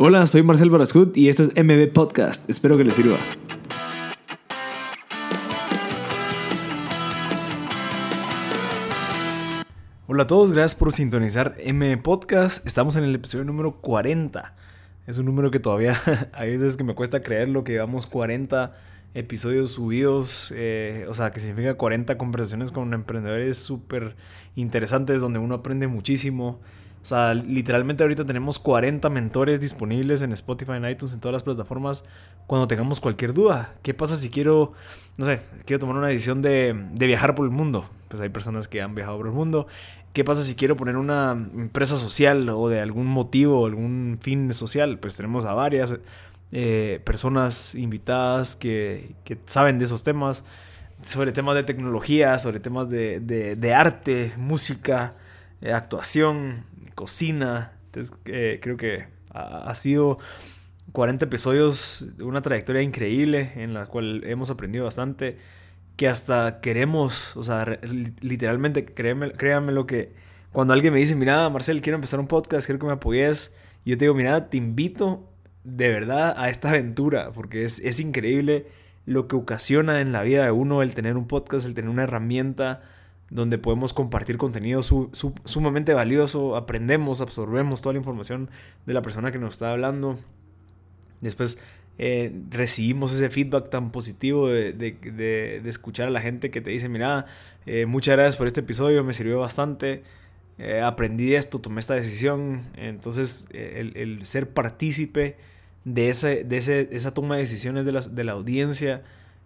Hola, soy Marcel Barascut y esto es MB Podcast. Espero que les sirva. Hola a todos, gracias por sintonizar MB Podcast. Estamos en el episodio número 40. Es un número que todavía hay veces que me cuesta creerlo, que llevamos 40 episodios subidos, eh, o sea, que significa 40 conversaciones con emprendedores súper interesantes donde uno aprende muchísimo. O sea, literalmente ahorita tenemos 40 mentores disponibles en Spotify, en iTunes, en todas las plataformas, cuando tengamos cualquier duda. ¿Qué pasa si quiero, no sé, quiero tomar una decisión de, de viajar por el mundo? Pues hay personas que han viajado por el mundo. ¿Qué pasa si quiero poner una empresa social o de algún motivo, algún fin social? Pues tenemos a varias eh, personas invitadas que, que, saben de esos temas, sobre temas de tecnología, sobre temas de, de, de arte, música, eh, actuación, cocina. Entonces eh, creo que ha, sido 40 episodios, una trayectoria increíble en la cual hemos aprendido bastante, que hasta queremos, o sea, literalmente, créanme, lo que cuando alguien me dice, mira, Marcel, quiero empezar un podcast, quiero que me apoyes, yo te digo, mira, te invito de verdad a esta aventura, porque es, es increíble lo que ocasiona en la vida de uno el tener un podcast, el tener una herramienta donde podemos compartir contenido su, su, sumamente valioso, aprendemos, absorbemos toda la información de la persona que nos está hablando. Después eh, recibimos ese feedback tan positivo de, de, escuchar a la gente que te dice, mira, eh, muchas gracias por este episodio, me sirvió bastante, eh, aprendí esto, tomé esta decisión. Entonces, el, ser partícipe de, ese, de ese, esa toma de decisiones de la audiencia,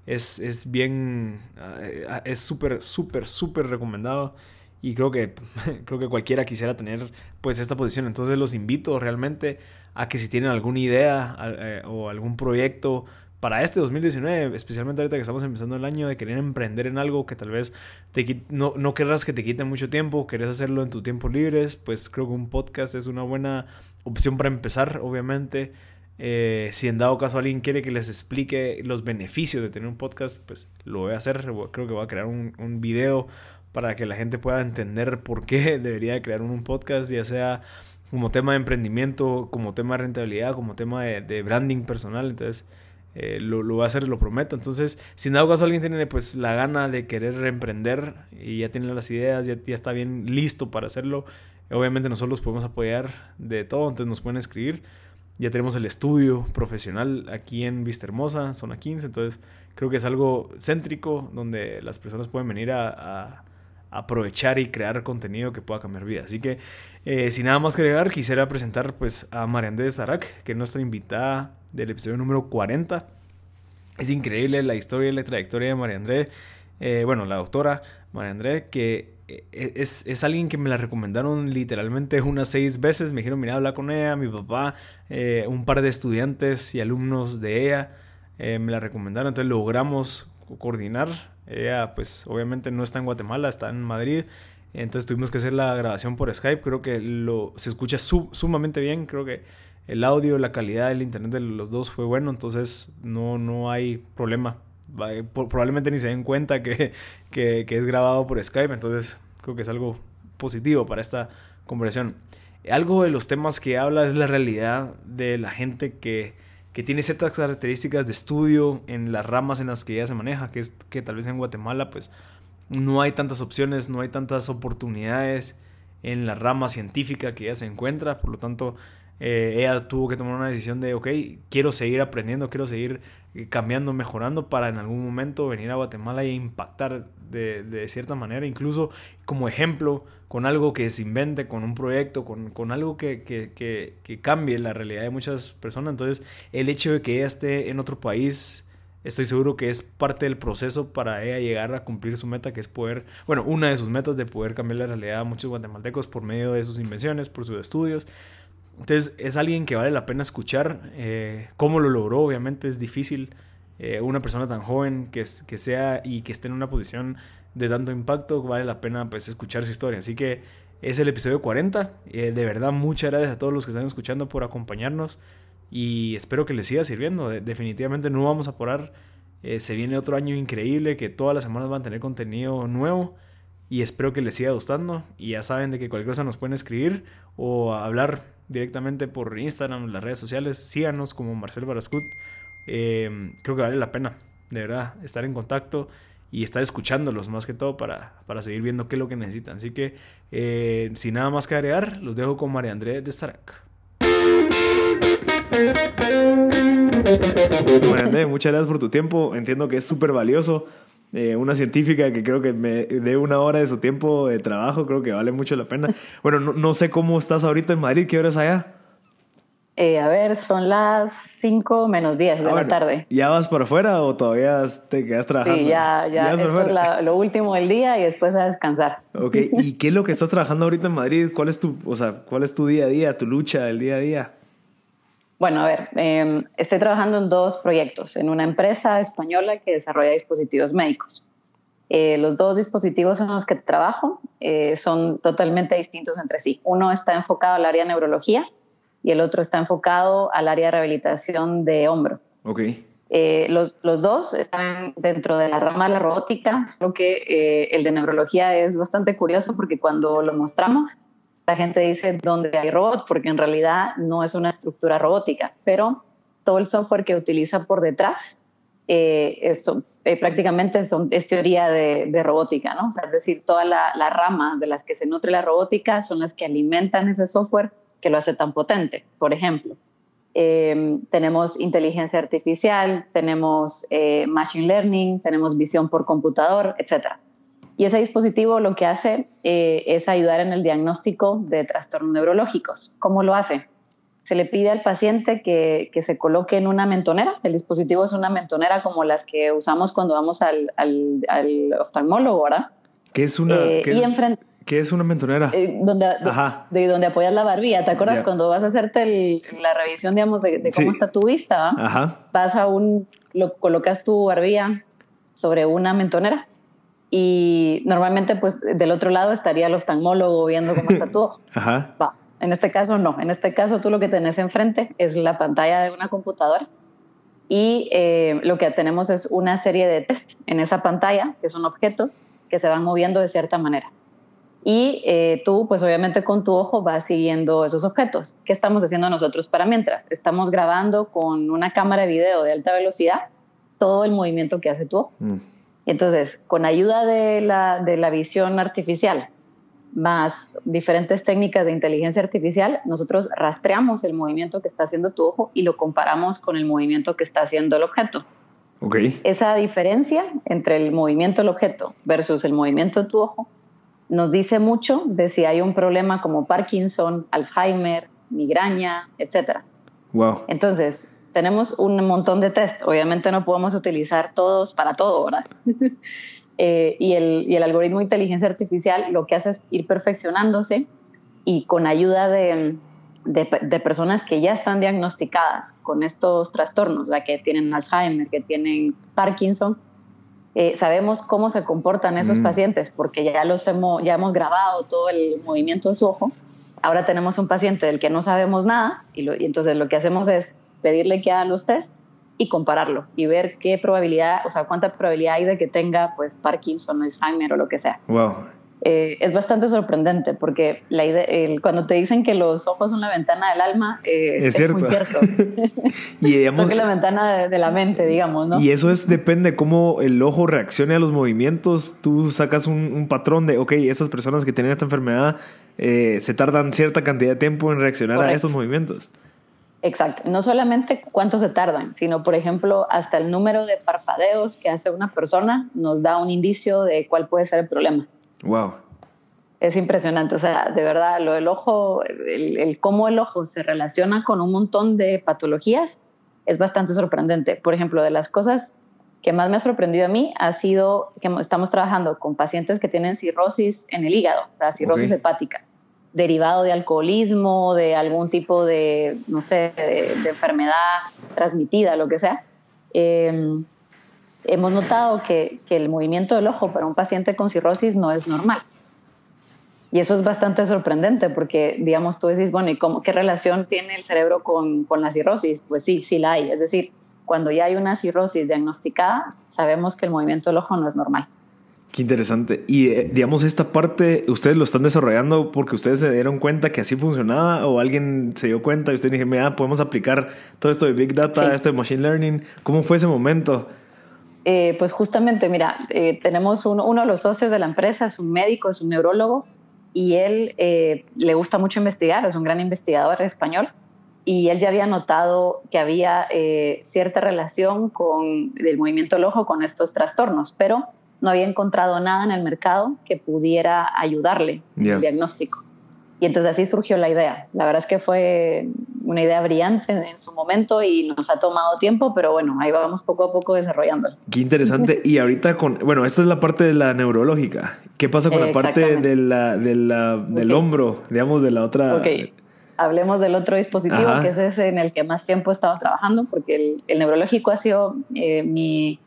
es, es bien, uh, es súper, súper, súper recomendado y creo que, creo que cualquiera quisiera tener pues esta posición. Entonces los invito realmente a que si tienen alguna idea eh, o algún proyecto para este 2019, especialmente ahorita que estamos empezando el año, de querer emprender en algo que tal vez te, no, no querrás que te quite mucho tiempo, querés hacerlo en tu tiempo libres, pues creo que un podcast es una buena opción para empezar, obviamente. Eh, si en dado caso alguien quiere que les explique los beneficios de tener un podcast, pues lo voy a hacer. Creo que voy a crear un, un video para que la gente pueda entender por qué debería de crear un podcast, ya sea como tema de emprendimiento, como tema de rentabilidad, como tema de, branding personal. Entonces, eh, lo, lo, voy a hacer, lo prometo. Entonces, si en dado caso alguien tiene pues la gana de querer emprender y ya tiene las ideas, ya, ya está bien listo para hacerlo, obviamente nosotros podemos apoyar de todo, entonces nos pueden escribir. Ya tenemos el estudio profesional aquí en Vista Hermosa, zona 15, entonces creo que es algo céntrico donde las personas pueden venir a, aprovechar y crear contenido que pueda cambiar vida. Así que, eh, sin nada más que agregar, quisiera presentar pues a María Andrés Zarac, que es nuestra invitada del episodio número 40. Es increíble la historia y la trayectoria de María Andrés, eh, bueno, la doctora María Andrés, que es, es, alguien que me la recomendaron literalmente unas seis veces. Me dijeron, mira, habla con ella, mi papá, eh, un par de estudiantes y alumnos de ella eh, me la recomendaron. Entonces logramos coordinar. Ella, pues, obviamente no está en Guatemala, está en Madrid. Entonces tuvimos que hacer la grabación por Skype. Creo que lo, se escucha su, sumamente bien. Creo que el audio, la calidad del internet de los dos fue bueno. Entonces no, no hay problema probablemente ni se den cuenta que, que, que, es grabado por Skype, entonces creo que es algo positivo para esta conversación. Algo de los temas que habla es la realidad de la gente que, que tiene ciertas características de estudio en las ramas en las que ella se maneja, que es que tal vez en Guatemala pues no hay tantas opciones, no hay tantas oportunidades en la rama científica que ella se encuentra, por lo tanto eh, ella tuvo que tomar una decisión de, ok, quiero seguir aprendiendo, quiero seguir cambiando, mejorando para en algún momento venir a Guatemala e impactar de, de cierta manera, incluso como ejemplo, con algo que se invente, con un proyecto, con, con algo que, que, que, que, cambie la realidad de muchas personas. Entonces, el hecho de que ella esté en otro país, estoy seguro que es parte del proceso para ella llegar a cumplir su meta, que es poder, bueno, una de sus metas de poder cambiar la realidad a muchos guatemaltecos por medio de sus invenciones, por sus estudios. Entonces es alguien que vale la pena escuchar. Eh, ¿Cómo lo logró? Obviamente es difícil. Eh, una persona tan joven que, que sea y que esté en una posición de tanto impacto, vale la pena pues escuchar su historia. Así que es el episodio 40. Eh, de verdad, muchas gracias a todos los que están escuchando por acompañarnos y espero que les siga sirviendo. definitivamente no vamos a parar. se viene otro año increíble que todas las semanas van a tener contenido nuevo y espero que les siga gustando. Y ya saben de que cualquier cosa nos pueden escribir o hablar directamente por Instagram, las redes sociales. Síganos como Marcel Barascut. Eh, creo que vale la pena, de verdad, estar en contacto y estar escuchándolos más que todo para, para seguir viendo qué es lo que necesitan. Así que, eh, sin nada más que agregar, los dejo con María Andrés de Starac. María Andrés, muchas gracias por tu tiempo. Entiendo que es súper valioso. Eh, una científica que creo que me dé una hora de su tiempo de trabajo, creo que vale mucho la pena. Bueno, no, no sé cómo estás ahorita en Madrid, ¿qué horas allá? Eh, a ver, son las 5 menos 10 de ah, la tarde. ¿Ya vas para afuera o todavía te quedas trabajando? Sí, ya, ya. Esto es lo último del día y después a descansar. Ok, ¿y qué es lo que estás trabajando ahorita en Madrid? ¿Cuál es tu, o sea, cuál es tu día a día, tu lucha del día a día? Bueno, a ver, em, estoy trabajando en dos proyectos. En una empresa española que desarrolla dispositivos médicos. Eh, los dos dispositivos en los que trabajo eh, son totalmente distintos entre sí. Uno está enfocado al área de neurología y el otro está enfocado al área de rehabilitación de hombro. Ok. Eh, los, los, dos están dentro de la rama de la robótica, lo que eh, el de neurología es bastante curioso porque cuando lo mostramos, la gente dice dónde hay robot, porque en realidad no es una estructura robótica, pero todo el software que utiliza por detrás eh, es, prácticamente son, es teoría de, robótica, ¿no? Es decir, toda la, rama de las que se nutre la robótica son las que alimentan ese software que lo hace tan potente. Por ejemplo, eh, tenemos inteligencia artificial, tenemos eh, machine learning, tenemos visión por computador, etc. Y ese dispositivo lo que hace eh, es ayudar en el diagnóstico de trastornos neurológicos. ¿Cómo lo hace? Se le pide al paciente que, que, se coloque en una mentonera. El dispositivo es una mentonera como las que usamos cuando vamos al, al, al oftalmólogo, ¿verdad? ¿Qué es una? ¿qué y enfrente ¿Qué es una mentonera? Eh, donde, De, donde apoyas la barbilla. ¿Te acuerdas cuando vas a hacerte la revisión, digamos, de, cómo está tu vista? Ajá. Vas a un, lo, colocas tu barbilla sobre una mentonera y normalmente, pues, del otro lado estaría el oftalmólogo viendo cómo está tu ojo. Ajá. Va. En este caso, no. En este caso, tú lo que tenés enfrente es la pantalla de una computadora y eh, lo que tenemos es una serie de test en esa pantalla, que son objetos que se van moviendo de cierta manera y eh, tú, pues obviamente con tu ojo vas siguiendo esos objetos. ¿Qué estamos haciendo nosotros para mientras? Estamos grabando con una cámara de video de alta velocidad todo el movimiento que hace tu ojo. Mm. Entonces, con ayuda de la, de la visión artificial, más diferentes técnicas de inteligencia artificial, nosotros rastreamos el movimiento que está haciendo tu ojo y lo comparamos con el movimiento que está haciendo el objeto. Okay. Esa diferencia entre el movimiento del objeto versus el movimiento de tu ojo nos dice mucho de si hay un problema como Parkinson, Alzheimer, migraña, etc. Wow. Entonces, tenemos un montón de test. Obviamente no podemos utilizar todos para todo, ¿verdad? Eh, y, el, y, el, algoritmo de inteligencia artificial lo que hace es ir perfeccionándose y con ayuda de, de, personas que ya están diagnosticadas con estos trastornos, la que tienen Alzheimer, que tienen Parkinson, eh, sabemos cómo se comportan esos mm. pacientes porque ya, los hemos, ya hemos grabado todo el movimiento de su ojo. Ahora tenemos un paciente del que no sabemos nada y, y entonces lo que hacemos es pedirle que haga los test y compararlo y ver qué probabilidad, o sea, cuánta probabilidad hay de que tenga pues Parkinson, Alzheimer o lo que sea. Wow. Eh, es bastante sorprendente porque la idea, cuando te dicen que los ojos son la ventana del alma, eh, es, cierto. muy cierto. y digamos, son la ventana de, la mente, digamos, ¿no? Y eso es depende cómo el ojo reaccione a los movimientos. Tú sacas un, patrón de, ok, esas personas que tienen esta enfermedad eh, se tardan cierta cantidad de tiempo en reaccionar a esos movimientos. Exacto. No solamente cuánto se tardan, sino, por ejemplo, hasta el número de parpadeos que hace una persona nos da un indicio de cuál puede ser el problema. Wow. Es impresionante, o sea, de verdad, lo del ojo, el, cómo el ojo se relaciona con un montón de patologías es bastante sorprendente. Por ejemplo, de las cosas que más me ha sorprendido a mí ha sido que estamos trabajando con pacientes que tienen cirrosis en el hígado, la cirrosis hepática, derivado de alcoholismo, de algún tipo de, no sé, de, enfermedad transmitida, lo que sea. Em, hemos notado que, el movimiento del ojo para un paciente con cirrosis no es normal. Y eso es bastante sorprendente porque, digamos, tú decís, bueno, ¿y cómo, qué relación tiene el cerebro con, con la cirrosis? Pues sí, sí la hay. Es decir, cuando ya hay una cirrosis diagnosticada, sabemos que el movimiento del ojo no es normal. Qué interesante. Y eh, digamos, esta parte, ¿ustedes lo están desarrollando porque ustedes se dieron cuenta que así funcionaba o alguien se dio cuenta y ustedes dijeron, mira, podemos aplicar todo esto de Big Data, esto de Machine Learning? ¿Cómo fue ese momento? Eh, pues justamente, mira, eh, tenemos uno, uno, de los socios de la empresa, es un médico, es un neurólogo, y él le gusta mucho investigar, es un gran investigador español, y él ya había notado que había cierta relación con el movimiento del ojo con estos trastornos, pero no había encontrado nada en el mercado que pudiera ayudarle en el diagnóstico. Y entonces así surgió la idea. La verdad es que fue una idea brillante en su momento y nos ha tomado tiempo, pero bueno, ahí vamos poco a poco desarrollándola. Qué interesante. y ahorita con, bueno, esta es la parte de la neurológica. ¿Qué pasa con la parte de la, de la, del hombro, digamos, de la otra? Hablemos del otro dispositivo, que es ese en el que más tiempo he estado trabajando, porque el, el neurológico ha sido eh, mi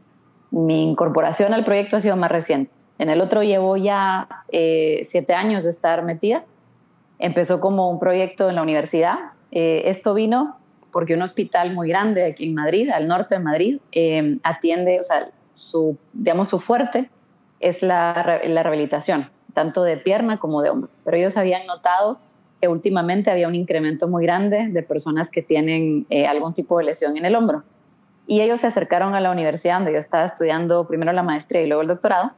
mi incorporación al proyecto ha sido más reciente. En el otro llevo ya eh, siete años de estar metida. Empezó como un proyecto en la universidad. Eh, esto vino porque un hospital muy grande aquí en Madrid, al norte de Madrid, eh, atiende, o sea, su, digamos, su fuerte es la, la rehabilitación, tanto de pierna como de hombro. Pero ellos habían notado que últimamente había un incremento muy grande de personas que tienen algún tipo de lesión en el hombro. Y ellos se acercaron a la universidad donde yo estaba estudiando primero la maestría y luego el doctorado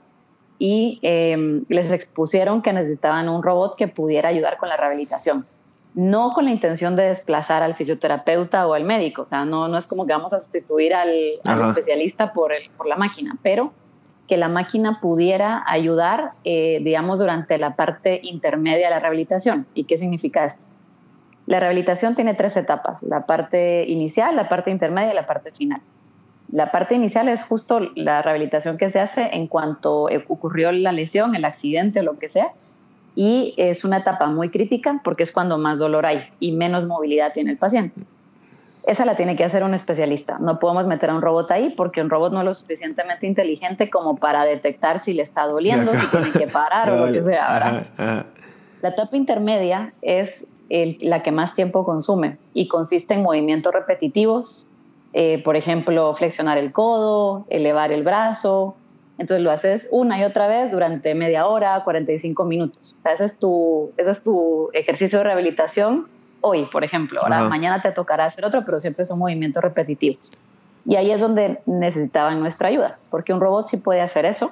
y em, les expusieron que necesitaban un robot que pudiera ayudar con la rehabilitación. No con la intención de desplazar al fisioterapeuta o al médico, o sea, no, no es como que vamos a sustituir al, especialista por, el, por la máquina, pero que la máquina pudiera ayudar, eh, digamos, durante la parte intermedia de la rehabilitación. ¿Y qué significa esto? La rehabilitación tiene tres etapas, la parte inicial, la parte intermedia y la parte final. La parte inicial es justo la rehabilitación que se hace en cuanto ocurrió la lesión, el accidente o lo que sea, y es una etapa muy crítica porque es cuando más dolor hay y menos movilidad tiene el paciente. Esa la tiene que hacer un especialista. No podemos meter a un robot ahí porque un robot no es lo suficientemente inteligente como para detectar si le está doliendo, si tiene que parar o lo que sea. La etapa intermedia es la que más tiempo consume y consiste en movimientos repetitivos, eh, por ejemplo, flexionar el codo, elevar el brazo. Entonces lo haces una y otra vez durante media hora, 45 minutos. ese, es tu, ese es tu ejercicio de rehabilitación hoy, por ejemplo. Ahora, mañana te tocará hacer otro, pero siempre son movimientos repetitivos. Y ahí es donde necesitaban nuestra ayuda, porque un robot sí puede hacer eso.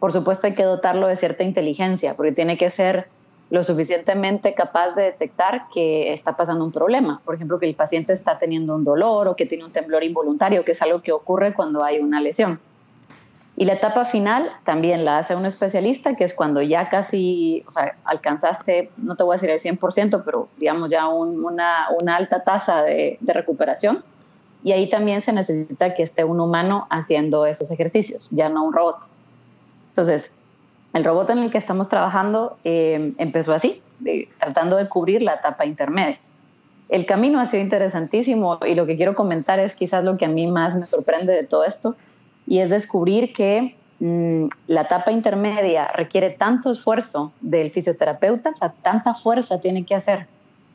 Por supuesto hay que dotarlo de cierta inteligencia, porque tiene que ser lo suficientemente capaz de detectar que está pasando un problema. Por ejemplo, que el paciente está teniendo un dolor o que tiene un temblor involuntario, que es algo que ocurre cuando hay una lesión. Y la etapa final también la hace un especialista, que es cuando ya casi, o sea, alcanzaste, no te voy a decir el 100%, pero digamos ya una, alta tasa de, de recuperación. Y ahí también se necesita que esté un humano haciendo esos ejercicios, ya no un robot. Entonces, el robot en el que estamos trabajando eh, empezó así, tratando de cubrir la etapa intermedia. El camino ha sido interesantísimo y lo que quiero comentar es quizás lo que a mí más me sorprende de todo esto y es descubrir que mm, la etapa intermedia requiere tanto esfuerzo del fisioterapeuta, o sea, tanta fuerza tiene que hacer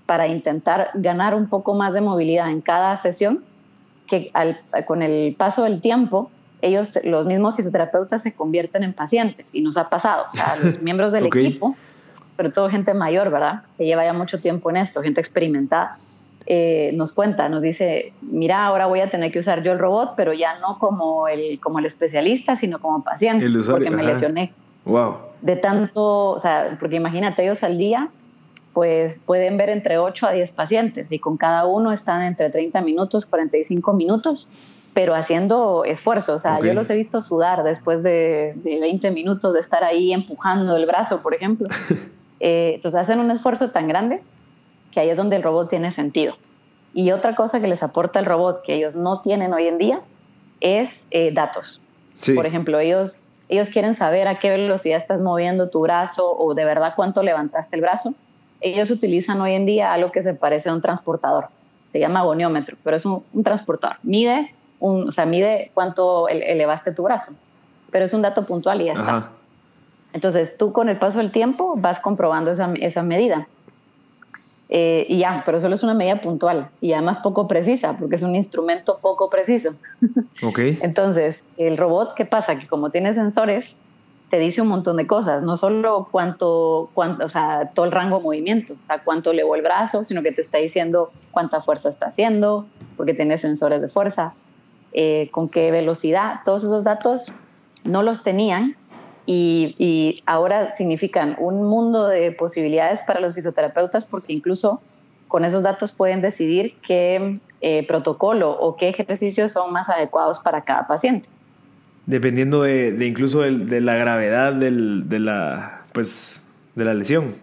para intentar ganar un poco más de movilidad en cada sesión, que con el paso del tiempo ellos, los mismos fisioterapeutas se convierten en pacientes y nos ha pasado. O sea, los miembros del equipo, sobre todo gente mayor, ¿verdad? Que lleva ya mucho tiempo en esto, gente experimentada, eh, nos cuenta, nos dice, mira, ahora voy a tener que usar yo el robot, pero ya no como el, como el especialista, sino como paciente, porque me lesioné. Wow. De tanto, o sea, porque imagínate, ellos al día pues pueden ver entre 8 a 10 pacientes y con cada uno están entre 30 minutos, 45 minutos pero haciendo esfuerzo. O sea, yo los he visto sudar después de, 20 minutos de estar ahí empujando el brazo, por ejemplo. Eh, entonces hacen un esfuerzo tan grande que ahí es donde el robot tiene sentido. Y otra cosa que les aporta el robot que ellos no tienen hoy en día es eh, datos. Por ejemplo, ellos, ellos quieren saber a qué velocidad estás moviendo tu brazo o de verdad cuánto levantaste el brazo. Ellos utilizan hoy en día algo que se parece a un transportador. Se llama agoniómetro, pero es un, un transportador. Mide o sea, mide cuánto elevaste tu brazo, pero es un dato puntual y ya está. Entonces tú con el paso del tiempo vas comprobando esa, esa medida. Eh, y ya, pero solo es una medida puntual y además poco precisa, porque es un instrumento poco preciso. Okay. Entonces, el robot, ¿qué pasa? Que como tiene sensores, te dice un montón de cosas, no solo cuánto, cuánto, o sea, todo el rango de movimiento, o sea, cuánto elevó el brazo, sino que te está diciendo cuánta fuerza está haciendo, porque tiene sensores de fuerza, eh, con qué velocidad, todos esos datos no los tenían y, y, ahora significan un mundo de posibilidades para los fisioterapeutas porque incluso con esos datos pueden decidir qué eh, protocolo o qué ejercicios son más adecuados para cada paciente. Dependiendo de, incluso de, la gravedad del, de, la, pues, de la lesión.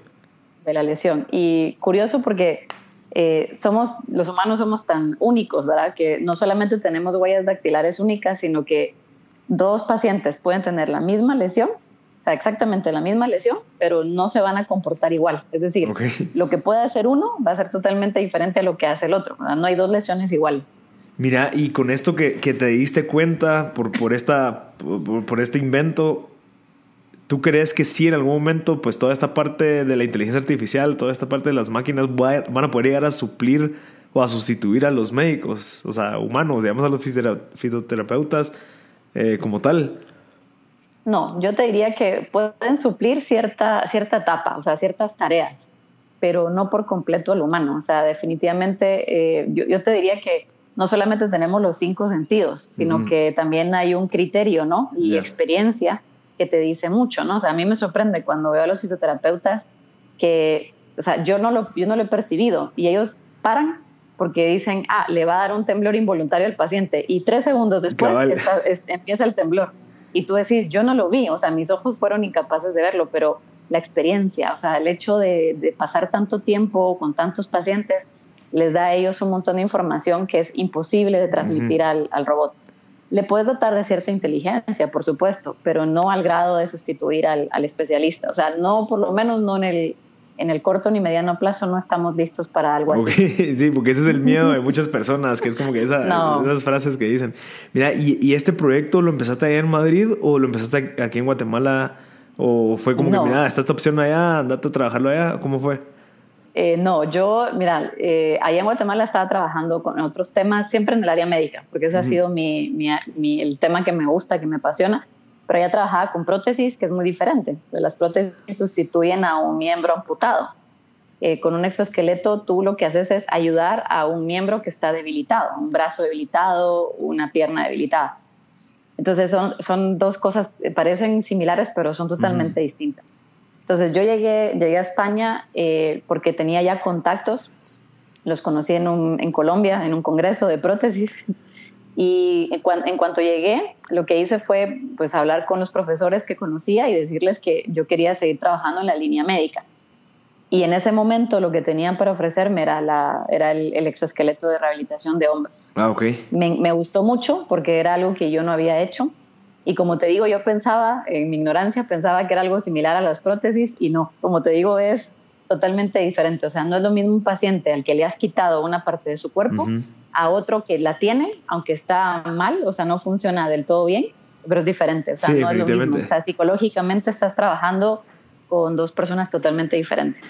De la lesión. Y curioso porque eh, somos, los humanos somos tan únicos, ¿verdad? Que no solamente tenemos huellas dactilares únicas, sino que dos pacientes pueden tener la misma lesión, o sea, exactamente la misma lesión, pero no se van a comportar igual. Es decir, lo que puede hacer uno va a ser totalmente diferente a lo que hace el otro. No hay dos lesiones iguales. Mira, y con esto que, que te diste cuenta por, por, esta, por, este invento, ¿tú crees que sí en algún momento pues toda esta parte de la inteligencia artificial, toda esta parte de las máquinas van a poder llegar a suplir o a sustituir a los médicos, o sea, humanos, digamos a los fisioterapeutas eh, como tal? No, yo te diría que pueden suplir cierta, cierta etapa, o sea, ciertas tareas, pero no por completo al humano. O sea, definitivamente eh, yo, yo te diría que no solamente tenemos los cinco sentidos, sino que también hay un criterio, ¿no? Y experiencia que te dice mucho, ¿no? O sea, a mí me sorprende cuando veo a los fisioterapeutas que, o sea, yo no lo, yo no lo he percibido y ellos paran porque dicen, ah, le va a dar un temblor involuntario al paciente y tres segundos después empieza el temblor. Y tú decís, yo no lo vi, o sea, mis ojos fueron incapaces de verlo, pero la experiencia, o sea, el hecho de, de pasar tanto tiempo con tantos pacientes, les da a ellos un montón de información que es imposible de transmitir al, robot. Le puedes dotar de cierta inteligencia, por supuesto, pero no al grado de sustituir al, especialista. O sea, no, por lo menos no en el, en el corto ni mediano plazo no estamos listos para algo así. Sí, porque ese es el miedo de muchas personas, que es como que esas frases que dicen. Mira, ¿y, este proyecto lo empezaste allá en Madrid o lo empezaste aquí en Guatemala? ¿O fue como que, mira, está esta opción allá, andate a trabajarlo allá? ¿Cómo fue? Eh, no, yo, mira, eh, allá en Guatemala estaba trabajando con otros temas, siempre en el área médica, porque ese ha sido mi, mi, el tema que me gusta, que me apasiona, pero ya trabajaba con prótesis, que es muy diferente. Las prótesis sustituyen a un miembro amputado. Eh, con un exoesqueleto tú lo que haces es ayudar a un miembro que está debilitado, un brazo debilitado, una pierna debilitada. Entonces son, son dos cosas, parecen similares, pero son totalmente distintas. Entonces yo llegué, llegué a España eh, porque tenía ya contactos, los conocí en, un, en, Colombia, en un congreso de prótesis, y en, en, cuanto llegué, lo que hice fue pues hablar con los profesores que conocía y decirles que yo quería seguir trabajando en la línea médica. Y en ese momento lo que tenían para ofrecerme era, la, era el, exoesqueleto de rehabilitación de hombre. Ah, ok. Me, me gustó mucho porque era algo que yo no había hecho y como te digo, yo pensaba, en mi ignorancia, pensaba que era algo similar a las prótesis y no, como te digo, es totalmente diferente. O sea, no es lo mismo un paciente al que le has quitado una parte de su cuerpo a otro que la tiene, aunque está mal, o sea, no funciona del todo bien, pero es diferente. O sea, no es lo mismo. O sea, psicológicamente estás trabajando con dos personas totalmente diferentes.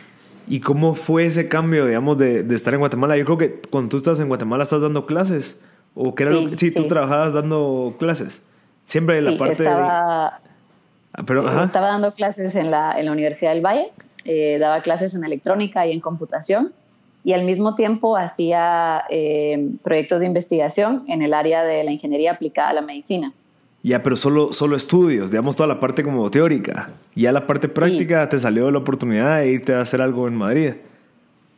¿Y cómo fue ese cambio, digamos, de, de, estar en Guatemala? Yo creo que cuando tú estás en Guatemala estás dando clases, o que era sí, sí, tú trabajabas dando clases. Siempre la parte estaba, ah, pero, eh, estaba dando clases en la, en la Universidad del Valle, eh, daba clases en electrónica y en computación y al mismo tiempo hacía eh, proyectos de investigación en el área de la ingeniería aplicada a la medicina. Ya, pero solo, solo estudios, digamos toda la parte como teórica. Ya la parte práctica te salió la oportunidad de irte a hacer algo en Madrid.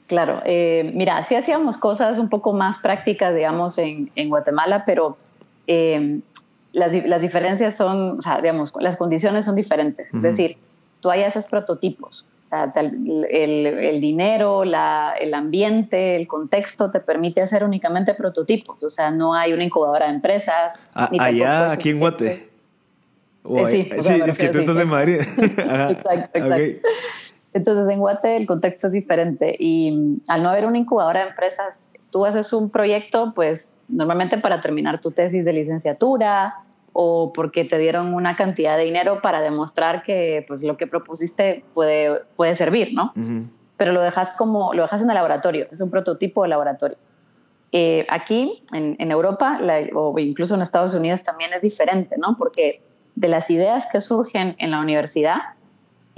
Claro, mira, sí hacíamos cosas un poco más prácticas, digamos, en, en Guatemala, pero las, las, diferencias son, o sea, digamos, las condiciones son diferentes. Es decir, tú hay esos prototipos. el, el, dinero, la, el ambiente, el contexto te permite hacer únicamente prototipos. O sea, no hay una incubadora de empresas. allá, aquí en Guate. Eh, sí, sí es que tú estás en Madrid. exacto, exacto. Entonces, en Guate el contexto es diferente. Y mm, al no haber una incubadora de empresas, tú haces un proyecto, pues normalmente para terminar tu tesis de licenciatura o porque te dieron una cantidad de dinero para demostrar que pues, lo que propusiste puede, puede servir, ¿no? Pero lo dejas, como, lo dejas en el laboratorio, es un prototipo de laboratorio. Eh, aquí, en, en Europa, o incluso en Estados Unidos, también es diferente, ¿no? Porque de las ideas que surgen en la universidad,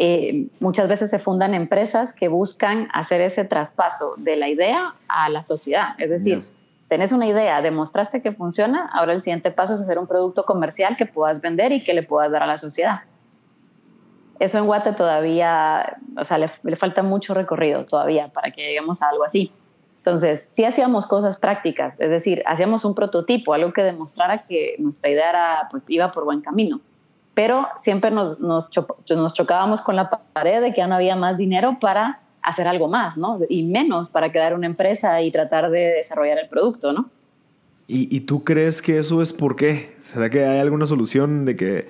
eh, muchas veces se fundan empresas que buscan hacer ese traspaso de la idea a la sociedad. Es decir, tenés una idea, demostraste que funciona, ahora el siguiente paso es hacer un producto comercial que puedas vender y que le puedas dar a la sociedad. Eso en Guate todavía, o sea, le, falta mucho recorrido todavía para que lleguemos a algo así. Entonces, sí hacíamos cosas prácticas, es decir, hacíamos un prototipo, algo que demostrara que nuestra idea pues, iba por buen camino. Pero siempre nos chocábamos con la pared de que ya no había más dinero para hacer algo más, ¿no? Y menos para crear una empresa y tratar de desarrollar el producto, ¿no? ¿Y, y tú crees que eso es por qué? ¿Será que hay alguna solución de que,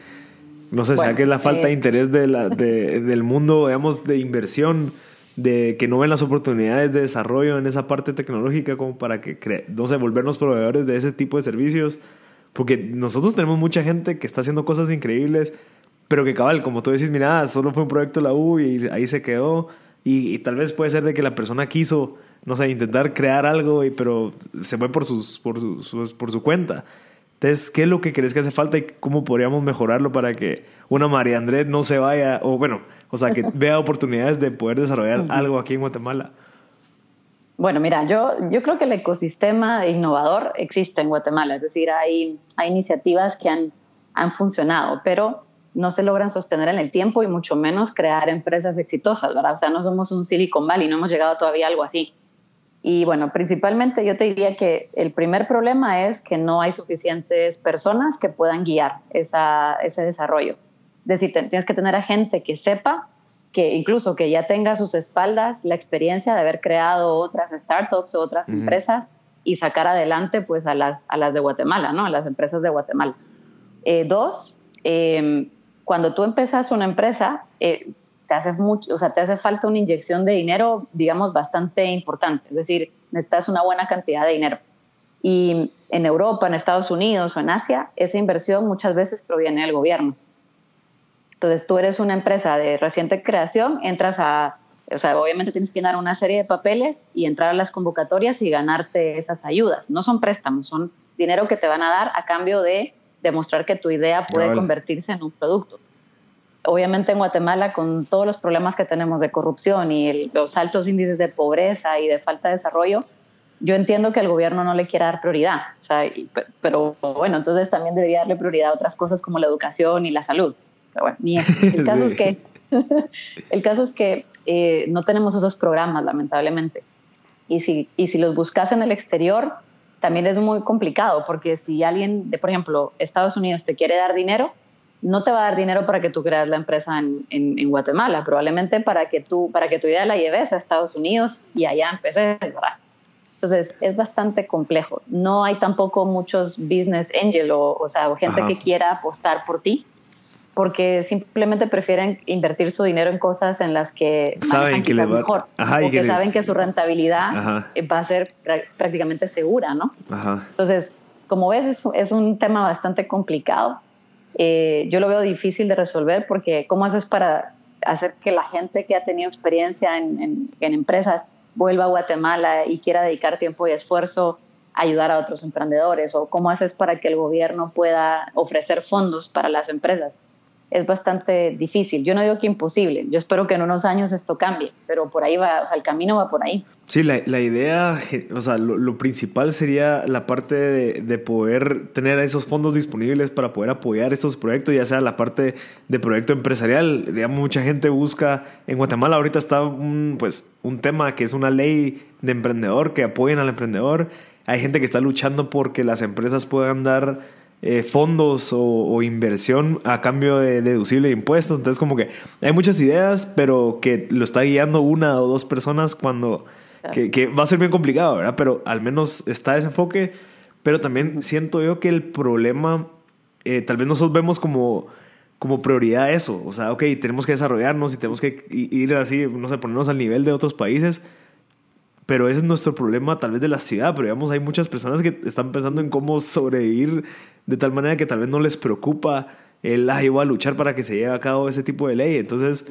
no sé, será que es la falta de eh, interés de la, de, del mundo, digamos, de inversión? de que no ven las oportunidades de desarrollo en esa parte tecnológica como para que, no sé, volvernos proveedores de ese tipo de servicios. Porque nosotros tenemos mucha gente que está haciendo cosas increíbles, pero que cabal, como tú decís, mira, solo fue un proyecto de la U y ahí se quedó. Y, tal vez puede ser de que la persona quiso, no sé, intentar crear algo, y, pero se fue por, sus, por, por su cuenta. Entonces, ¿qué es lo que crees que hace falta y cómo podríamos mejorarlo para que una María Andrés no se vaya, o bueno, o sea, que vea oportunidades de poder desarrollar algo aquí en Guatemala? Bueno, mira, yo, yo creo que el ecosistema innovador existe en Guatemala, es decir, hay, hay iniciativas que han, han funcionado, pero no se logran sostener en el tiempo y mucho menos crear empresas exitosas, ¿verdad? O sea, no somos un Silicon Valley, no hemos llegado todavía a algo así. Y bueno, principalmente yo te diría que el primer problema es que no hay suficientes personas que puedan guiar esa, ese desarrollo. Es decir, tienes que tener a gente que sepa, que incluso que ya tenga a sus espaldas la experiencia de haber creado otras startups o otras empresas y sacar adelante pues a las, a las de Guatemala, ¿no? A las empresas de Guatemala. Eh, dos, em, cuando tú empezas una empresa, eh, te hace mucho, o sea, te hace falta una inyección de dinero, digamos, bastante importante. Es decir, necesitas una buena cantidad de dinero. Y en Europa, en Estados Unidos o en Asia, esa inversión muchas veces proviene del gobierno. Entonces, tú eres una empresa de reciente creación, entras a, o sea, obviamente tienes que llenar una serie de papeles y entrar a las convocatorias y ganarte esas ayudas. No son préstamos, son dinero que te van a dar a cambio de demostrar que tu idea puede convertirse en un producto obviamente en Guatemala, con todos los problemas que tenemos de corrupción y los altos índices de pobreza y de falta de desarrollo, yo entiendo que el gobierno no le quiera dar prioridad. pero bueno, entonces también debería darle prioridad a otras cosas como la educación y la salud. Pero bueno, ni El caso es que, el caso es que eh, no tenemos esos programas, lamentablemente. Y si, y si los buscas en el exterior, también es muy complicado, porque si alguien de, por ejemplo, Estados Unidos te quiere dar dinero, no te va a dar dinero para que tú creas la empresa en, en, Guatemala, probablemente para que, tú, para que tu idea la lleves a Estados Unidos y allá empeces, ¿verdad? Entonces es bastante complejo. No hay tampoco muchos business angel o, o sea, gente que quiera apostar por ti, porque simplemente prefieren invertir su dinero en cosas en las que saben que va mejor, Ajá, o que, saben que su rentabilidad va a ser prácticamente segura, ¿no? Ajá. Entonces, como ves, es, es un tema bastante complicado eh, yo lo veo difícil de resolver porque ¿cómo haces para hacer que la gente que ha tenido experiencia en, empresas vuelva a Guatemala y quiera dedicar tiempo y esfuerzo a ayudar a otros emprendedores? ¿O cómo haces para que el gobierno pueda ofrecer fondos para las empresas? Es bastante difícil. Yo no digo que imposible, yo espero que en unos años esto cambie, pero por ahí va, o sea, el camino va por ahí. Sí, la, la idea, o sea, lo, principal sería la parte de, de, poder tener esos fondos disponibles para poder apoyar estos proyectos, ya sea la parte de proyecto empresarial. Digamos, mucha gente busca, en Guatemala ahorita está un, pues, un tema que es una ley de emprendedor, que apoyen al emprendedor. Hay gente que está luchando porque las empresas puedan dar eh, fondos o, inversión a cambio de deducible de impuestos. Entonces como que hay muchas ideas, pero que lo está guiando una o dos personas cuando... Que, va a ser bien complicado, ¿verdad? Pero al menos está ese enfoque. Pero también siento yo que el problema, eh, tal vez nosotros vemos como, como prioridad eso. O sea, ok, tenemos que desarrollarnos y tenemos que ir así, no sé, ponernos al nivel de otros países pero ese es nuestro problema tal vez de la ciudad, pero digamos hay muchas personas que están pensando en cómo sobrevivir de tal manera que tal vez no les preocupa el, ah, a luchar para que se lleve a cabo ese tipo de ley. Entonces,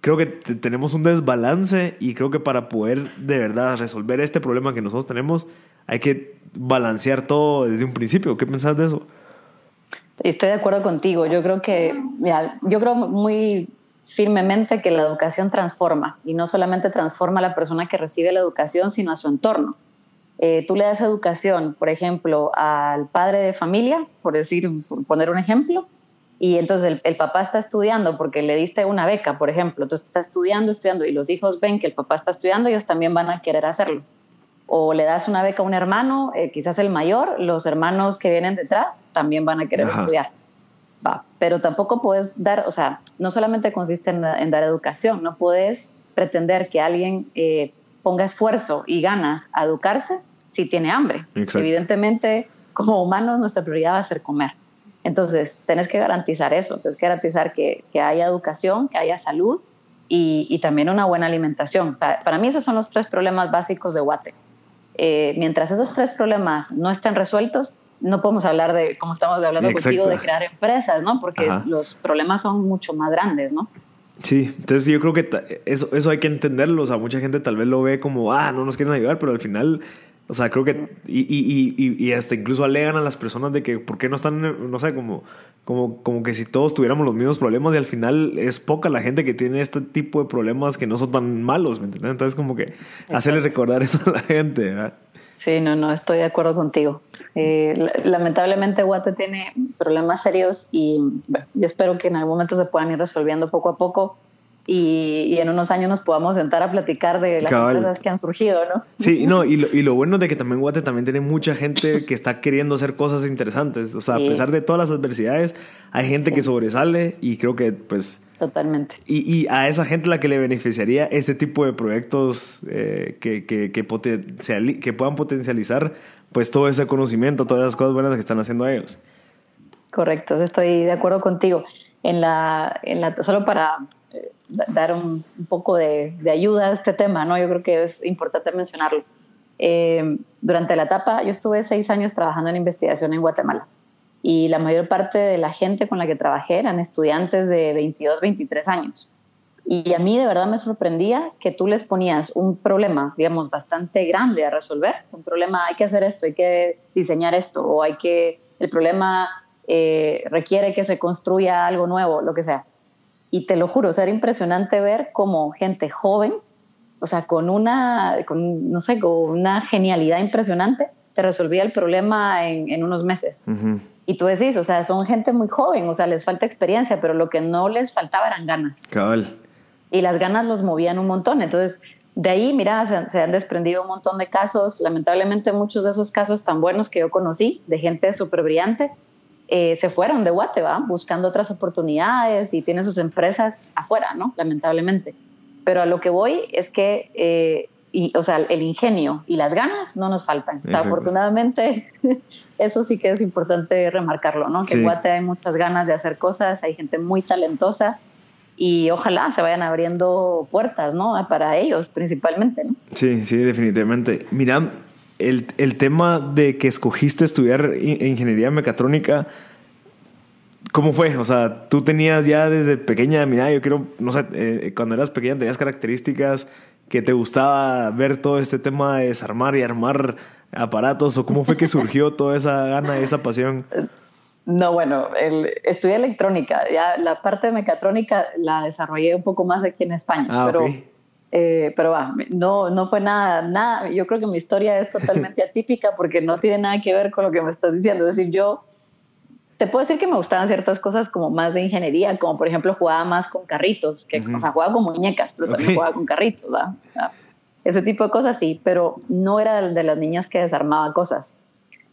creo que tenemos un desbalance y creo que para poder de verdad resolver este problema que nosotros tenemos, hay que balancear todo desde un principio. ¿Qué pensás de eso? Estoy de acuerdo contigo. Yo creo que, mira, yo creo muy firmemente que la educación transforma y no solamente transforma a la persona que recibe la educación, sino a su entorno. Eh, tú le das educación, por ejemplo, al padre de familia, por decir, por poner un ejemplo, y entonces el, papá está estudiando porque le diste una beca, por ejemplo, entonces está estudiando, estudiando, y los hijos ven que el papá está estudiando, ellos también van a querer hacerlo. O le das una beca a un hermano, eh, quizás el mayor, los hermanos que vienen detrás también van a querer estudiar. Va. Pero tampoco puedes dar, o sea, no solamente consiste en, dar educación, no puedes pretender que alguien eh, ponga esfuerzo y ganas a educarse si tiene hambre. Evidentemente, como humanos, nuestra prioridad va a ser comer. Entonces, tenés que garantizar eso, tienes que garantizar que, que haya educación, que haya salud y, y también una buena alimentación. Para, mí esos son los tres problemas básicos de Guate. Eh, mientras esos tres problemas no estén resueltos, no podemos hablar de, como estamos hablando contigo, de crear empresas, ¿no? Porque los problemas son mucho más grandes, ¿no? Sí, entonces yo creo que eso, eso hay que entenderlo. O sea, mucha gente tal vez lo ve como, ah, no nos quieren ayudar, pero al final o sea, creo que. Y, y, y, y, hasta incluso alegan a las personas de que, ¿por qué no están.? No sé, como, como, como que si todos tuviéramos los mismos problemas y al final es poca la gente que tiene este tipo de problemas que no son tan malos, ¿me entiendes? Entonces, como que hacerle recordar eso a la gente, ¿verdad? Sí, no, no, estoy de acuerdo contigo. Eh, lamentablemente, Guate tiene problemas serios y yo espero que en algún momento se puedan ir resolviendo poco a poco y, en unos años nos podamos sentar a platicar de las cosas que han surgido, ¿no? Sí, no, y lo, y lo bueno de que también Guate también tiene mucha gente que está queriendo hacer cosas interesantes. O sea, a pesar de todas las adversidades, hay gente que sobresale y creo que pues... Totalmente. Y, y, a esa gente la que le beneficiaría este tipo de proyectos eh, que, que, que, que puedan potencializar pues todo ese conocimiento, todas esas cosas buenas que están haciendo ellos. Correcto, estoy de acuerdo contigo. En la, en la, solo para dar un, poco de, ayuda a este tema, ¿no? Yo creo que es importante mencionarlo. Eh, durante la etapa, yo estuve seis años trabajando en investigación en Guatemala y la mayor parte de la gente con la que trabajé eran estudiantes de 22, 23 años. Y a mí de verdad me sorprendía que tú les ponías un problema, digamos, bastante grande a resolver. Un problema, hay que hacer esto, hay que diseñar esto, o hay que, el problema eh, requiere que se construya algo nuevo, lo que sea y te lo juro, o era impresionante ver cómo gente joven, o sea, con una, con, no sé, con una genialidad impresionante, te resolvía el problema en, en unos meses. Y tú decís, o sea, son gente muy joven, o sea, les falta experiencia, pero lo que no les faltaba eran ganas. Cabal. Y las ganas los movían un montón. Entonces, de ahí, mira, se, se, han desprendido un montón de casos. Lamentablemente, muchos de esos casos tan buenos que yo conocí, de gente súper brillante, eh, se fueron de Guate, buscando otras oportunidades y tienen sus empresas afuera, ¿no? Lamentablemente. Pero a lo que voy es que, eh, o sea, el ingenio y las ganas no nos faltan. O sea, afortunadamente, eso sí que es importante remarcarlo, ¿no? Que en Guate hay muchas ganas de hacer cosas, hay gente muy talentosa y ojalá se vayan abriendo puertas, ¿no? Para ellos principalmente, ¿no? Sí, sí, definitivamente. Mira, el, el, tema de que escogiste estudiar ingeniería mecatrónica, ¿cómo fue? O sea, tú tenías ya desde pequeña, mira, yo quiero, no sé, eh, cuando eras pequeña tenías características que te gustaba ver todo este tema de desarmar y armar aparatos, o cómo fue que surgió toda esa gana, esa pasión? No, bueno, el, estudié electrónica, ya la parte de mecatrónica la desarrollé un poco más aquí en España, ah, pero... Eh, pero no, no fue nada, nada, yo creo que mi historia es totalmente atípica porque no tiene nada que ver con lo que me estás diciendo. Es decir, yo te puedo decir que me gustaban ciertas cosas como más de ingeniería, como por ejemplo jugaba más con carritos, que, o sea, jugaba con muñecas, pero también jugaba con carritos, ¿verdad? Ese tipo de cosas sí, pero no era de las niñas que desarmaba cosas.